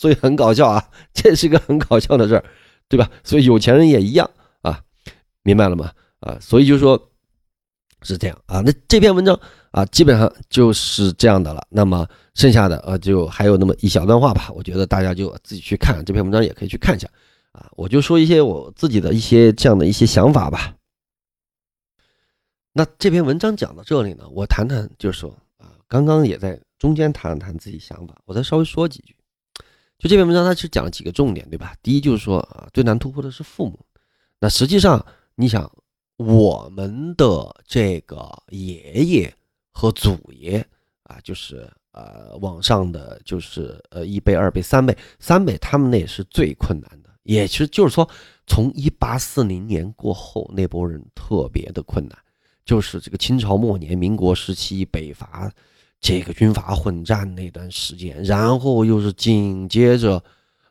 所以很搞笑啊，这是个很搞笑的事儿，对吧？所以有钱人也一样啊，明白了吗？啊，所以就说。是这样啊，那这篇文章啊，基本上就是这样的了。那么剩下的呃，就还有那么一小段话吧。我觉得大家就自己去看这篇文章，也可以去看一下啊。我就说一些我自己的一些这样的一些想法吧。那这篇文章讲到这里呢，我谈谈，就是说啊，刚刚也在中间谈了谈自己想法，我再稍微说几句。就这篇文章，它是讲了几个重点，对吧？第一就是说啊，最难突破的是父母。那实际上你想。我们的这个爷爷和祖爷啊，就是呃，往上的就是呃一辈、二辈、三辈、三辈，他们那也是最困难的，也是就是说，从一八四零年过后，那波人特别的困难，就是这个清朝末年、民国时期北伐，这个军阀混战那段时间，然后又是紧接着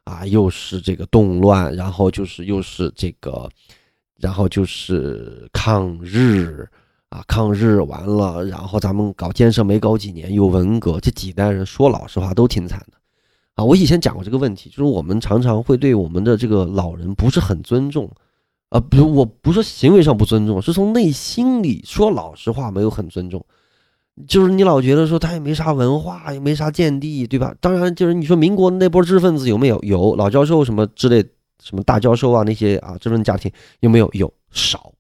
啊，又是这个动乱，然后就是又是这个。然后就是抗日啊，抗日完了，然后咱们搞建设没搞几年，又文革，这几代人说老实话都挺惨的啊。我以前讲过这个问题，就是我们常常会对我们的这个老人不是很尊重啊，比如我不是行为上不尊重，是从内心里说老实话没有很尊重，就是你老觉得说他也没啥文化，也没啥见地，对吧？当然就是你说民国那波知识分子有没有？有老教授什么之类。什么大教授啊，那些啊，这种家庭有没有？有少，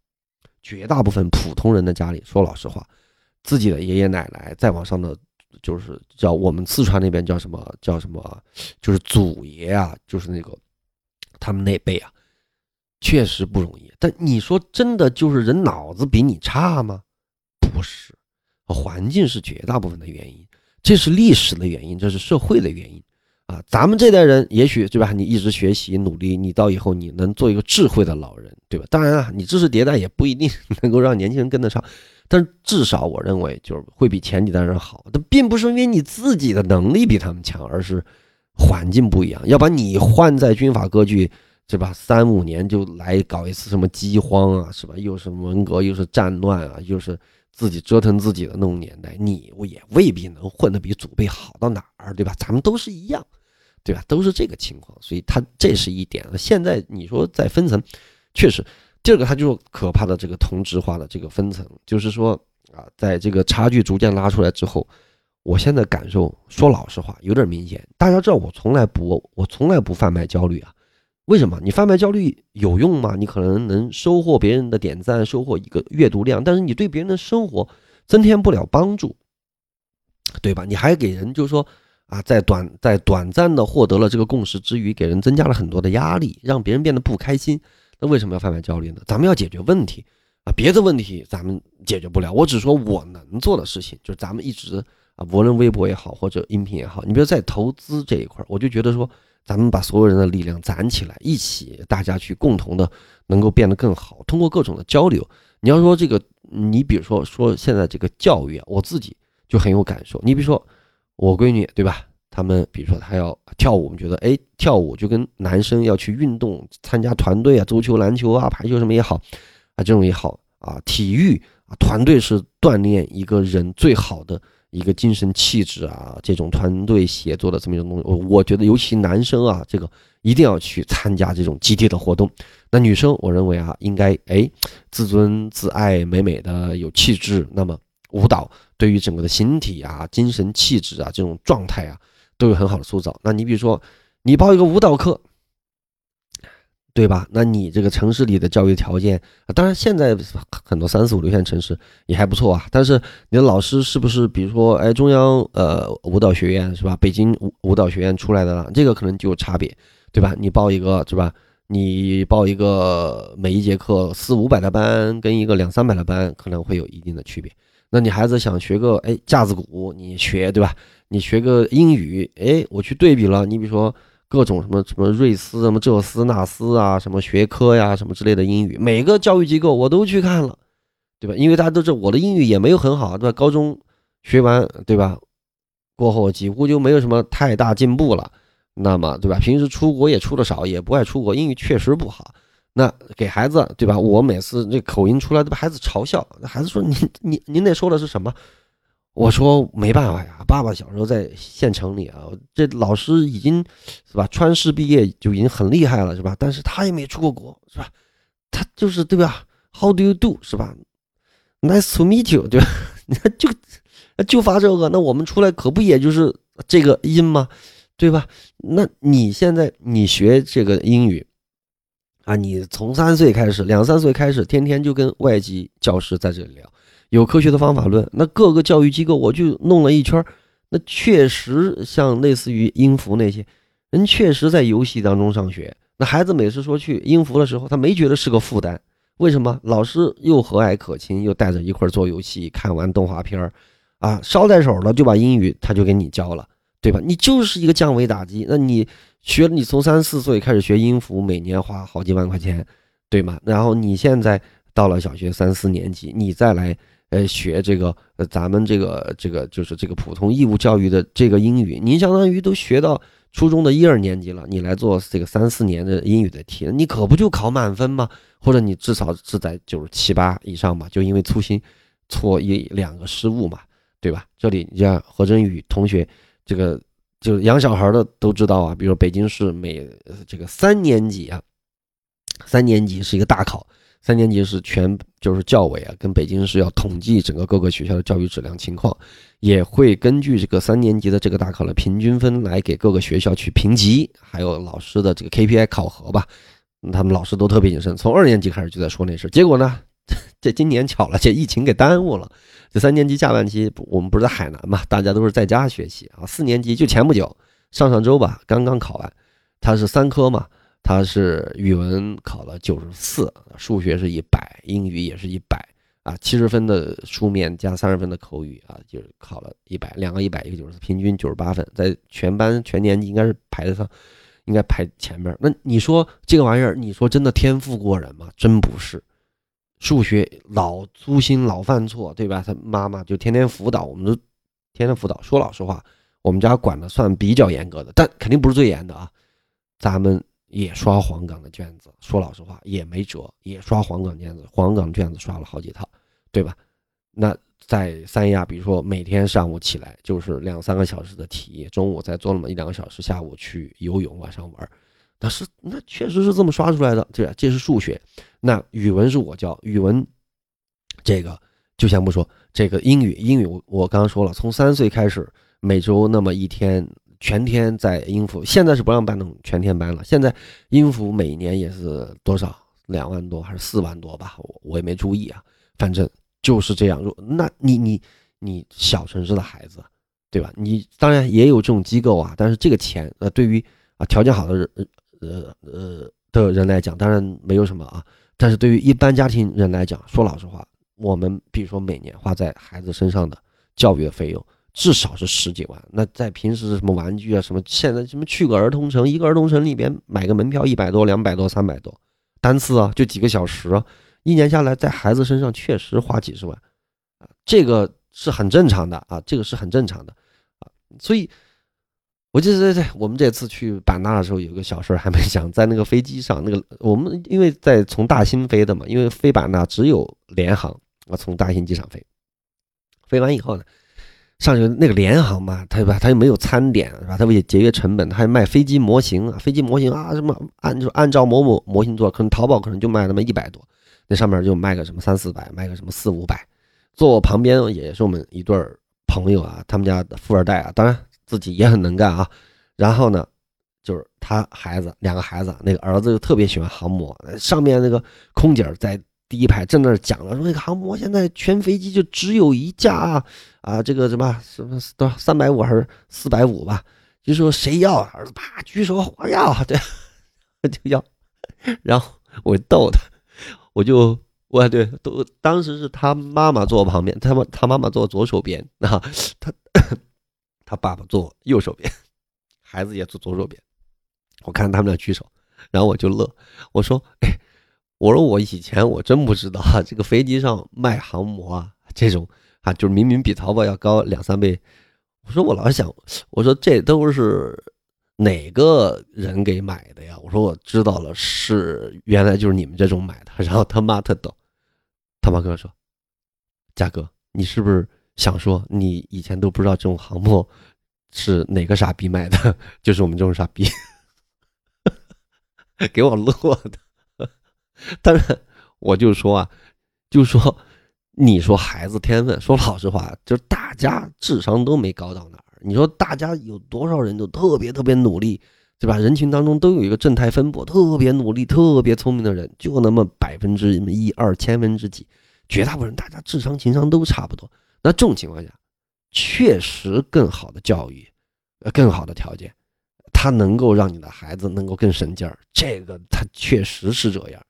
绝大部分普通人的家里，说老实话，自己的爷爷奶奶再往上的，就是叫我们四川那边叫什么叫什么，就是祖爷啊，就是那个他们那辈啊，确实不容易。但你说真的，就是人脑子比你差吗？不是，环境是绝大部分的原因，这是历史的原因，这是社会的原因。啊，咱们这代人也许对吧？你一直学习努力，你到以后你能做一个智慧的老人，对吧？当然啊，你知识迭代也不一定 能够让年轻人跟得上，但是至少我认为就是会比前几代人好。但并不是因为你自己的能力比他们强，而是环境不一样。要把你换在军阀割据，对吧？三五年就来搞一次什么饥荒啊，是吧？又是文革，又是战乱啊，又是自己折腾自己的那种年代，你也未必能混得比祖辈好到哪儿，对吧？咱们都是一样。对吧？都是这个情况，所以它这是一点。现在你说在分层，确实，第二个它就可怕的这个同质化的这个分层，就是说啊，在这个差距逐渐拉出来之后，我现在感受说老实话有点明显。大家知道我从来不，我从来不贩卖焦虑啊。为什么？你贩卖焦虑有用吗？你可能能收获别人的点赞，收获一个阅读量，但是你对别人的生活增添不了帮助，对吧？你还给人就是说。啊，在短在短暂的获得了这个共识之余，给人增加了很多的压力，让别人变得不开心。那为什么要贩卖焦虑呢？咱们要解决问题啊，别的问题咱们解决不了。我只说我能做的事情，就是咱们一直啊，无论微博也好，或者音频也好，你比如在投资这一块，我就觉得说，咱们把所有人的力量攒起来，一起大家去共同的能够变得更好。通过各种的交流，你要说这个，你比如说说现在这个教育啊，我自己就很有感受。你比如说。我闺女对吧？他们比如说她要跳舞，我们觉得哎，跳舞就跟男生要去运动，参加团队啊，足球、篮球啊、排球什么也好啊，这种也好啊，体育啊，团队是锻炼一个人最好的一个精神气质啊，这种团队协作的这么一种东西。我我觉得尤其男生啊，这个一定要去参加这种集体的活动。那女生，我认为啊，应该哎，自尊自爱，美美的有气质。那么。舞蹈对于整个的形体啊、精神气质啊这种状态啊，都有很好的塑造。那你比如说，你报一个舞蹈课，对吧？那你这个城市里的教育条件，当然现在很多三四五六线城市也还不错啊。但是你的老师是不是，比如说，哎，中央呃舞蹈学院是吧？北京舞舞蹈学院出来的了，这个可能就有差别，对吧？你报一个是吧？你报一个每一节课四五百的班，跟一个两三百的班，可能会有一定的区别。那你孩子想学个哎架子鼓，你学对吧？你学个英语，哎，我去对比了。你比如说各种什么什么瑞斯、什么这斯那斯啊，什么学科呀，什么之类的英语，每个教育机构我都去看了，对吧？因为大家都知道我的英语也没有很好，对吧？高中学完，对吧？过后几乎就没有什么太大进步了。那么，对吧？平时出国也出的少，也不爱出国，英语确实不好。那给孩子对吧？我每次这口音出来都被孩子嘲笑。孩子说：“您您您那说的是什么？我说没办法呀，爸爸小时候在县城里啊，这老师已经是吧，川师毕业就已经很厉害了，是吧？但是他也没出过国，是吧？他就是对吧？How do you do？是吧？Nice to meet you，对吧？你看就就发这个，那我们出来可不也就是这个音吗？对吧？那你现在你学这个英语啊，你从三岁开始，两三岁开始，天天就跟外籍教师在这里聊，有科学的方法论。那各个教育机构我就弄了一圈，那确实像类似于音符那些人，确实在游戏当中上学。那孩子每次说去音符的时候，他没觉得是个负担。为什么？老师又和蔼可亲，又带着一块做游戏，看完动画片儿，啊，捎带手了就把英语他就给你教了。对吧？你就是一个降维打击。那你学，你从三四岁开始学音符，每年花好几万块钱，对吗？然后你现在到了小学三四年级，你再来呃学这个呃咱们这个这个就是这个普通义务教育的这个英语，您相当于都学到初中的一二年级了，你来做这个三四年的英语的题，你可不就考满分吗？或者你至少是在九十七八以上嘛？就因为粗心错一两个失误嘛，对吧？这里你像何振宇同学。这个就是养小孩的都知道啊，比如北京市每这个三年级啊，三年级是一个大考，三年级是全就是教委啊跟北京市要统计整个各个学校的教育质量情况，也会根据这个三年级的这个大考的平均分来给各个学校去评级，还有老师的这个 KPI 考核吧，他们老师都特别谨慎，从二年级开始就在说那事，结果呢，这今年巧了，这疫情给耽误了。这三年级下半期，我们不是在海南嘛？大家都是在家学习啊。四年级就前不久，上上周吧，刚刚考完。他是三科嘛，他是语文考了九十四，数学是一百，英语也是一百啊。七十分的书面加三十分的口语啊，就是考了一百，两个一百，一个九十四，平均九十八分，在全班全年级应该是排得上，应该排前面。那你说这个玩意儿，你说真的天赋过人吗？真不是。数学老粗心老犯错，对吧？他妈妈就天天辅导，我们都天天辅导。说老实话，我们家管的算比较严格的，但肯定不是最严的啊。咱们也刷黄冈的卷子，说老实话也没辙，也刷黄冈卷子，黄冈卷子刷了好几套，对吧？那在三亚，比如说每天上午起来就是两三个小时的题，中午再做那么一两个小时，下午去游泳，晚上玩。那是那确实是这么刷出来的，对吧？这是数学，那语文是我教语文，这个就先不说。这个英语，英语我我刚刚说了，从三岁开始，每周那么一天，全天在音符。现在是不让办那种全天班了。现在音符每年也是多少两万多还是四万多吧？我我也没注意啊，反正就是这样。那你你你小城市的孩子，对吧？你当然也有这种机构啊，但是这个钱呃，对于啊条件好的人。呃呃的人来讲，当然没有什么啊。但是对于一般家庭人来讲，说老实话，我们比如说每年花在孩子身上的教育的费用，至少是十几万。那在平时什么玩具啊，什么现在什么去个儿童城，一个儿童城里边买个门票一百多、两百多、三百多，单次啊就几个小时，一年下来在孩子身上确实花几十万啊，这个是很正常的啊，这个是很正常的啊，所以。我记得在我们这次去版纳的时候，有个小事还没讲，在那个飞机上，那个我们因为在从大兴飞的嘛，因为飞版纳只有联航，我从大兴机场飞，飞完以后呢，上去那个联航嘛，他吧，他又没有餐点是吧？他为了节约成本，他还卖飞机模型，飞机模型啊，什么按就按照某某模型做，可能淘宝可能就卖那么一百多，那上面就卖个什么三四百，卖个什么四五百。坐我旁边也是我们一对朋友啊，他们家富二代啊，当然。自己也很能干啊，然后呢，就是他孩子两个孩子，那个儿子就特别喜欢航模，上面那个空姐在第一排正那讲了，说那个航模现在全飞机就只有一架啊，啊这个什么什么多少三百五还是四百五吧，就说谁要，儿子啪举手我要，对，就要，然后我逗他，我就我对都当时是他妈妈坐我旁边，他妈他妈妈坐左手边啊，他。他爸爸坐右手边，孩子也坐左手边。我看他们俩举手，然后我就乐。我说：“哎，我说我以前我真不知道啊，这个飞机上卖航模啊，这种啊，就是明明比淘宝要高两三倍。”我说：“我老想，我说这都是哪个人给买的呀？”我说：“我知道了，是原来就是你们这种买的。”然后他妈特逗，他妈跟我说：“嘉哥，你是不是想说你以前都不知道这种航模是哪个傻逼买的，就是我们这种傻逼，给我乐的。但是，我就说啊，就说你说孩子天分，说老实话，就是大家智商都没高到哪儿。你说大家有多少人都特别特别努力，对吧？人群当中都有一个正态分布，特别努力、特别聪明的人，就那么百分之一二、千分之几，绝大部分人大家智商、情商都差不多。那这种情况下，确实更好的教育，呃，更好的条件，它能够让你的孩子能够更省劲儿。这个它确实是这样，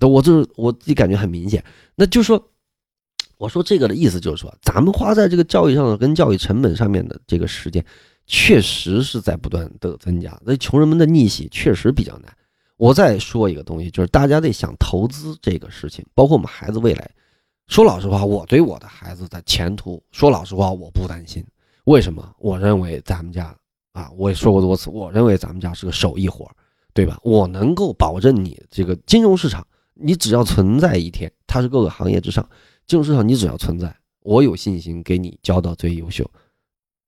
我这我自己感觉很明显。那就说，我说这个的意思就是说，咱们花在这个教育上的跟教育成本上面的这个时间，确实是在不断的增加。那穷人们的逆袭确实比较难。我再说一个东西，就是大家得想投资这个事情，包括我们孩子未来。说老实话，我对我的孩子的前途，说老实话，我不担心。为什么？我认为咱们家啊，我也说过多次，我认为咱们家是个手艺活，对吧？我能够保证你这个金融市场，你只要存在一天，它是各个行业之上，金融市场你只要存在，我有信心给你教到最优秀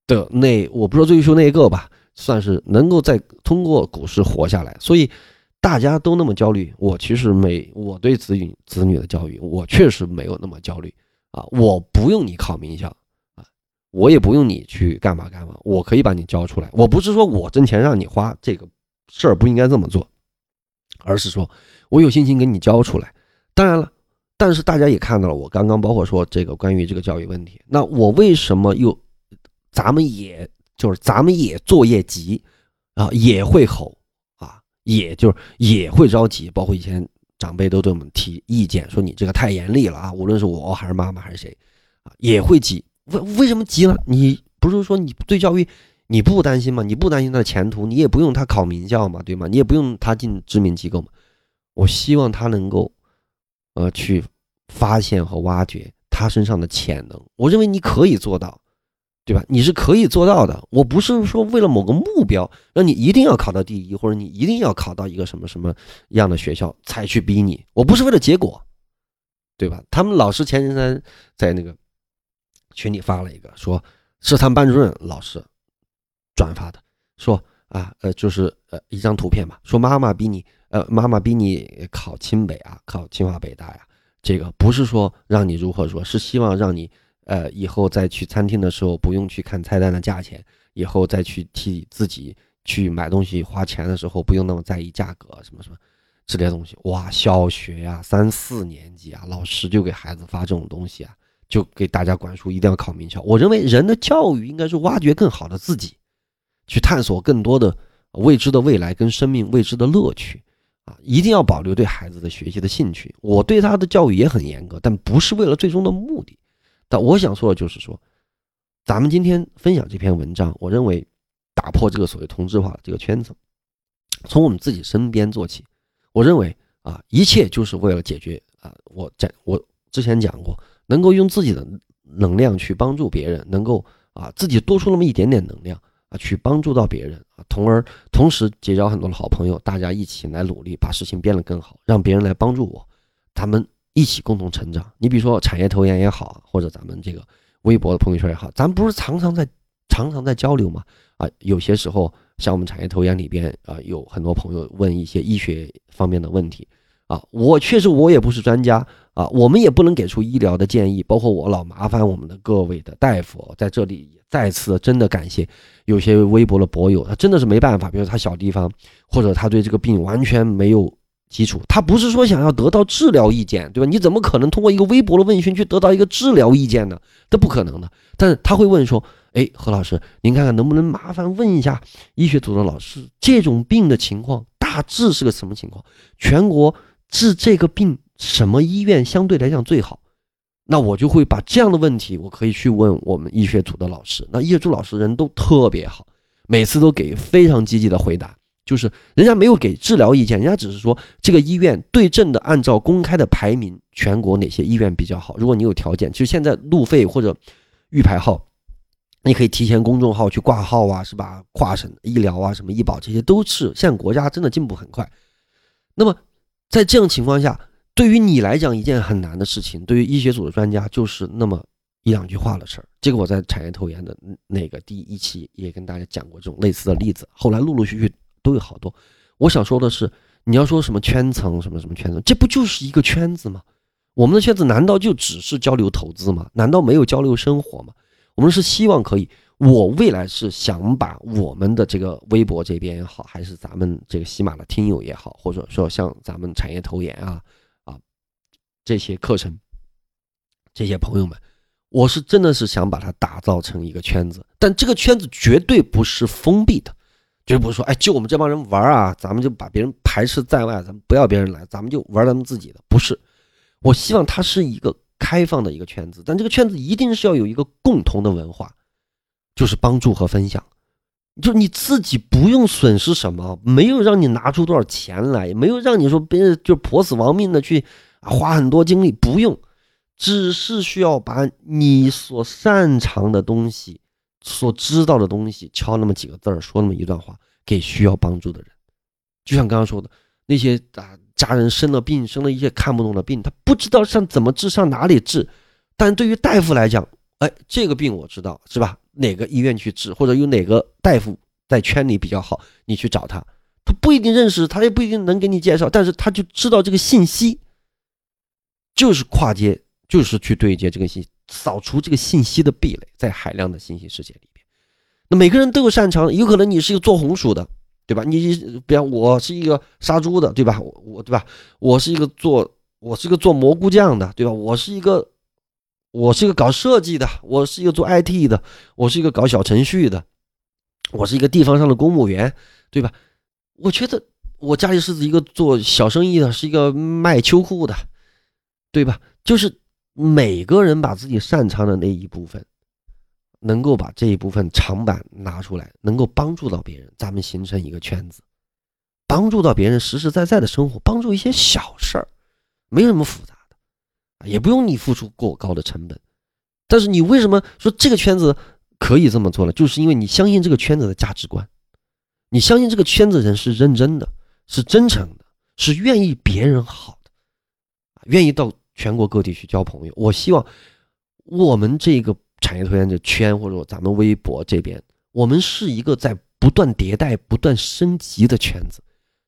的那，我不说最优秀那一个吧，算是能够在通过股市活下来。所以。大家都那么焦虑，我其实没，我对子女子女的教育，我确实没有那么焦虑啊！我不用你考名校啊，我也不用你去干嘛干嘛，我可以把你教出来。我不是说我挣钱让你花，这个事儿不应该这么做，而是说我有信心给你教出来。当然了，但是大家也看到了，我刚刚包括说这个关于这个教育问题，那我为什么又，咱们也就是咱们也作业急啊，也会吼啊。也就是也会着急，包括以前长辈都对我们提意见，说你这个太严厉了啊！无论是我还是妈妈还是谁，啊，也会急。为为什么急呢？你不是说你对教育你不担心吗？你不担心他的前途，你也不用他考名校嘛，对吗？你也不用他进知名机构嘛。我希望他能够，呃，去发现和挖掘他身上的潜能。我认为你可以做到。对吧？你是可以做到的。我不是说为了某个目标，让你一定要考到第一，或者你一定要考到一个什么什么样的学校才去逼你。我不是为了结果，对吧？他们老师前几天在那个群里发了一个，说是他们班主任老师转发的，说啊，呃，就是呃一张图片嘛，说妈妈逼你，呃，妈妈逼你考清北啊，考清华北大呀。这个不是说让你如何说，是希望让你。呃，以后再去餐厅的时候，不用去看菜单的价钱；以后再去替自己去买东西花钱的时候，不用那么在意价格，什么什么这些东西。哇，小学呀，三四年级啊，老师就给孩子发这种东西啊，就给大家灌输一定要考名校。我认为人的教育应该是挖掘更好的自己，去探索更多的未知的未来跟生命未知的乐趣啊！一定要保留对孩子的学习的兴趣。我对他的教育也很严格，但不是为了最终的目的。但我想说的就是说，咱们今天分享这篇文章，我认为打破这个所谓同质化这个圈子，从我们自己身边做起。我认为啊，一切就是为了解决啊，我在我之前讲过，能够用自己的能量去帮助别人，能够啊自己多出那么一点点能量啊，去帮助到别人啊，从而同时结交很多的好朋友，大家一起来努力把事情变得更好，让别人来帮助我，他们。一起共同成长。你比如说产业投研也好，或者咱们这个微博的朋友圈也好，咱不是常常在常常在交流吗？啊，有些时候像我们产业投研里边啊，有很多朋友问一些医学方面的问题啊，我确实我也不是专家啊，我们也不能给出医疗的建议。包括我老麻烦我们的各位的大夫，在这里再次真的感谢有些微博的博友，他真的是没办法，比如他小地方，或者他对这个病完全没有。基础，他不是说想要得到治疗意见，对吧？你怎么可能通过一个微博的问询去得到一个治疗意见呢？这不可能的。但是他会问说：“哎，何老师，您看看能不能麻烦问一下医学组的老师，这种病的情况大致是个什么情况？全国治这个病什么医院相对来讲最好？”那我就会把这样的问题，我可以去问我们医学组的老师。那医学组老师人都特别好，每次都给非常积极的回答。就是人家没有给治疗意见，人家只是说这个医院对症的按照公开的排名，全国哪些医院比较好。如果你有条件，其实现在路费或者预排号，你可以提前公众号去挂号啊，是吧？跨省医疗啊，什么医保这些都是现在国家真的进步很快。那么在这样情况下，对于你来讲一件很难的事情，对于医学组的专家就是那么一两句话的事儿。这个我在产业投研的那个第一期也跟大家讲过这种类似的例子，后来陆陆续续都有好多。我想说的是，你要说什么圈层，什么什么圈层，这不就是一个圈子吗？我们的圈子难道就只是交流投资吗？难道没有交流生活吗？我们是希望可以，我未来是想把我们的这个微博这边也好，还是咱们这个喜马的听友也好，或者说像咱们产业投研啊这些课程，这些朋友们，我是真的是想把它打造成一个圈子，但这个圈子绝对不是封闭的。绝对不是说，哎，就我们这帮人玩啊，咱们就把别人排斥在外，咱们不要别人来，咱们就玩咱们自己的。不是，我希望它是一个开放的一个圈子，但这个圈子一定是要有一个共同的文化，就是帮助和分享。就你自己不用损失什么，没有让你拿出多少钱来，没有让你说别人就搏死亡命的去花很多精力，不用，只是需要把你所擅长的东西。所知道的东西，敲那么几个字儿，说那么一段话，给需要帮助的人。就像刚刚说的，那些啊家人生了病，生了一些看不懂的病，他不知道上怎么治，上哪里治。但对于大夫来讲，哎，这个病我知道，是吧？哪个医院去治，或者有哪个大夫在圈里比较好，你去找他。他不一定认识，他也不一定能给你介绍，但是他就知道这个信息，就是跨界，就是去对接这个信息。扫除这个信息的壁垒，在海量的信息世界里边，那每个人都有擅长，有可能你是一个做红薯的，对吧？你比方我是一个杀猪的，对吧？我我对吧？我是一个做我是一个做蘑菇酱的，对吧？我是一个我是一个搞设计的，我是一个做 IT 的，我是一个搞小程序的，我是一个地方上的公务员，对吧？我觉得我家里是一个做小生意的，是一个卖秋裤的，对吧？就是。每个人把自己擅长的那一部分，能够把这一部分长板拿出来，能够帮助到别人，咱们形成一个圈子，帮助到别人实实在在的生活，帮助一些小事儿，没什么复杂的，也不用你付出过高的成本。但是你为什么说这个圈子可以这么做呢？就是因为你相信这个圈子的价值观，你相信这个圈子人是认真的，是真诚的，是愿意别人好的，愿意到。全国各地去交朋友，我希望我们这个产业投研的圈，或者说咱们微博这边，我们是一个在不断迭代、不断升级的圈子。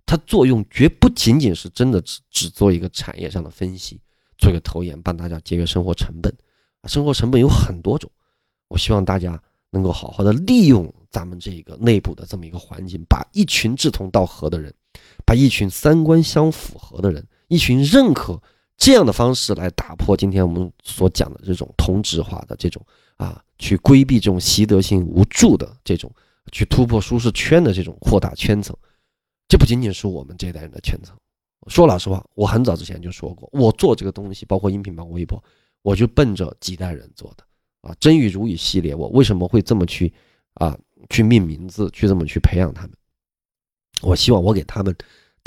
它作用绝不仅仅是真的只只做一个产业上的分析，做一个投研，帮大家节约生活成本。生活成本有很多种，我希望大家能够好好的利用咱们这个内部的这么一个环境，把一群志同道合的人，把一群三观相符合的人，一群认可。这样的方式来打破今天我们所讲的这种同质化的这种啊，去规避这种习得性无助的这种，去突破舒适圈的这种扩大圈层，这不仅仅是我们这一代人的圈层。说老实话，我很早之前就说过，我做这个东西，包括音频，包括微博，我就奔着几代人做的啊。真语如语系列，我为什么会这么去啊，去命名字，去这么去培养他们？我希望我给他们。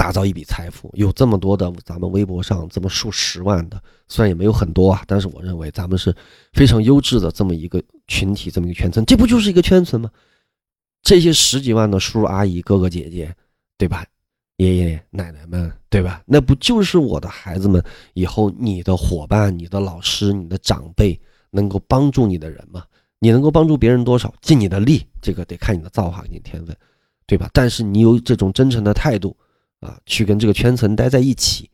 打造一笔财富，有这么多的咱们微博上这么数十万的，虽然也没有很多啊，但是我认为咱们是非常优质的这么一个群体，这么一个圈层，这不就是一个圈层吗？这些十几万的叔叔阿姨、哥哥姐姐，对吧？爷爷奶奶们，对吧？那不就是我的孩子们以后你的伙伴、你的老师、你的长辈能够帮助你的人吗？你能够帮助别人多少，尽你的力，这个得看你的造化跟你天分，对吧？但是你有这种真诚的态度。啊，去跟这个圈层待在一起，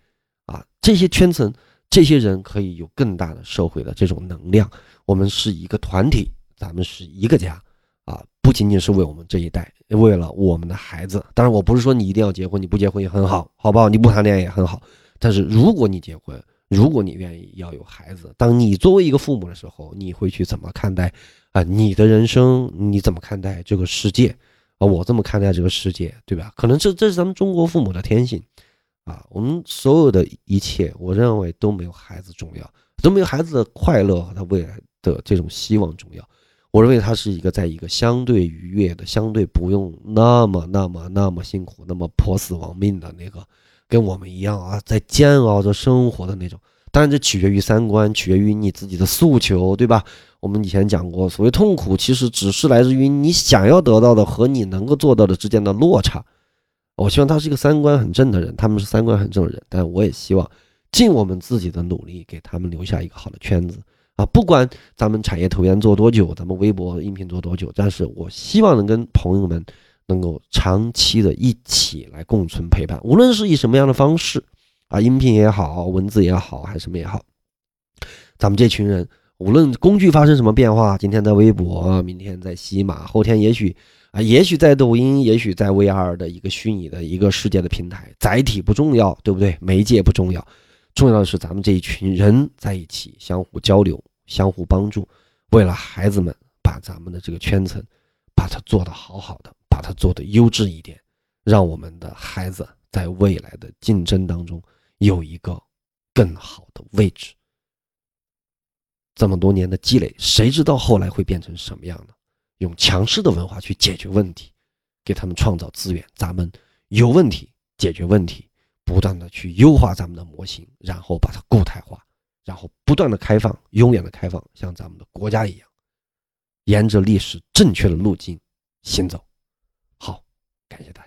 啊，这些圈层，这些人可以有更大的社会的这种能量。我们是一个团体，咱们是一个家，啊，不仅仅是为我们这一代，为了我们的孩子。当然，我不是说你一定要结婚，你不结婚也很好，好不好？你不谈恋爱也很好。但是如果你结婚，如果你愿意要有孩子，当你作为一个父母的时候，你会去怎么看待啊？你的人生，你怎么看待这个世界？啊，我这么看待这个世界，对吧？可能这这是咱们中国父母的天性，啊，我们所有的一切，我认为都没有孩子重要，都没有孩子的快乐和他未来的这种希望重要。我认为他是一个在一个相对愉悦的、相对不用那么那么那么辛苦、那么搏死亡命的那个，跟我们一样啊，在煎熬着生活的那种。当然，这取决于三观，取决于你自己的诉求，对吧？我们以前讲过，所谓痛苦，其实只是来自于你想要得到的和你能够做到的之间的落差。我希望他是一个三观很正的人，他们是三观很正的人，但我也希望尽我们自己的努力，给他们留下一个好的圈子啊，不管咱们产业投研做多久，咱们微博音频做多久，但是我希望能跟朋友们能够长期的一起来共存陪伴，无论是以什么样的方式啊，音频也好，文字也好，还是什么也好，咱们这群人，无论工具发生什么变化，今天在微博，明天在西马，后天也许啊，也许在抖音，也许在 VR 的一个虚拟的一个世界的平台，载体不重要，对不对？媒介不重要。重要的是，咱们这一群人在一起，相互交流，相互帮助，为了孩子们，把咱们的这个圈层，把它做得好好的，把它做得优质一点，让我们的孩子在未来的竞争当中有一个更好的位置。这么多年的积累，谁知道后来会变成什么样呢？用强势的文化去解决问题，给他们创造资源，咱们有问题解决问题。不断的去优化咱们的模型，然后把它固态化，然后不断的开放，永远的开放，像咱们的国家一样，沿着历史正确的路径行走。好，感谢大家。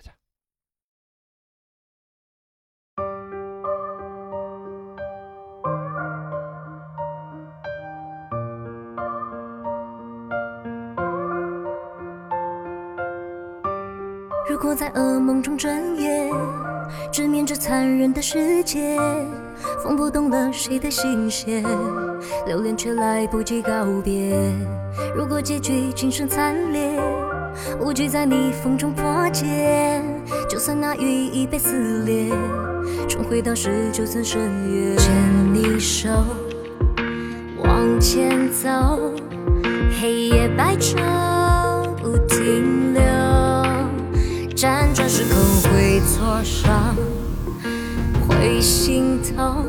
梦中转眼。直面这残忍的世界，风拨动了谁的心弦，留恋却来不及告别。如果结局今生惨烈，无惧在逆风中破茧。就算那羽翼被撕裂，重回到十九层深渊。牵你手，往前走，黑夜白昼不停伤，会心痛，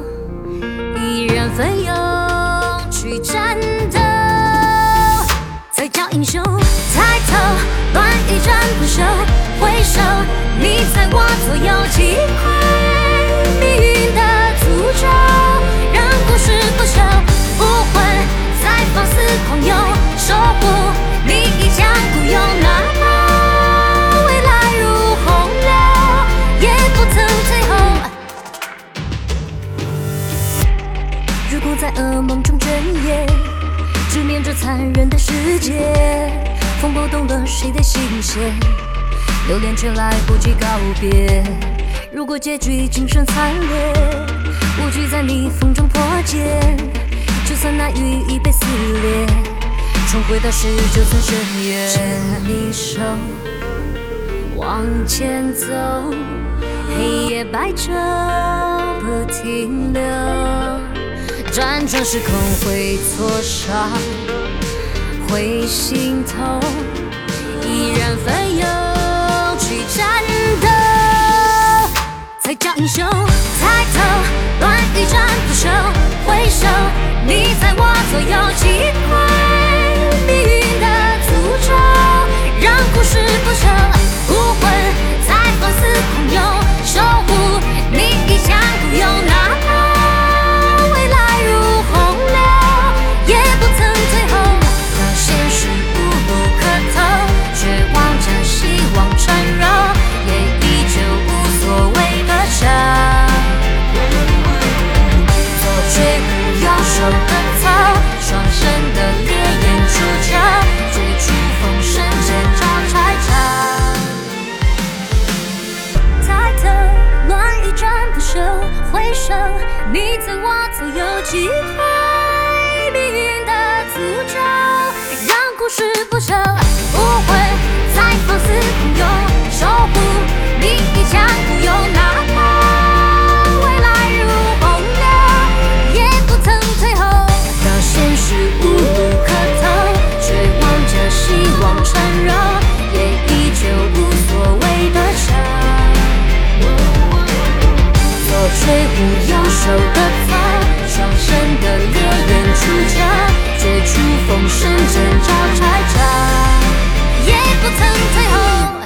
依然奋勇去战斗，才叫英雄。抬头，乱一战不休，回首，你在我左右，击溃命运的诅咒，让故事不朽，武魂在放肆狂游，守护噩梦中睁眼，直面这残忍的世界。风拨动了谁的心弦，留恋却来不及告别。如果结局仅剩惨烈，无惧在逆风中破茧。就算那羽翼被撕裂，重回到十九层深渊。牵你手，往前走，黑夜白昼不停留。辗转时空会挫伤，会心痛，依然奋勇去战斗，才叫英雄。抬头，乱一战不休，回首，你在我左右，击溃命运的诅咒，让故事不朽，武魂在放肆狂涌，吹浒右手的发双生的烈焰出鞘绝处逢生见招拆招也不曾退后。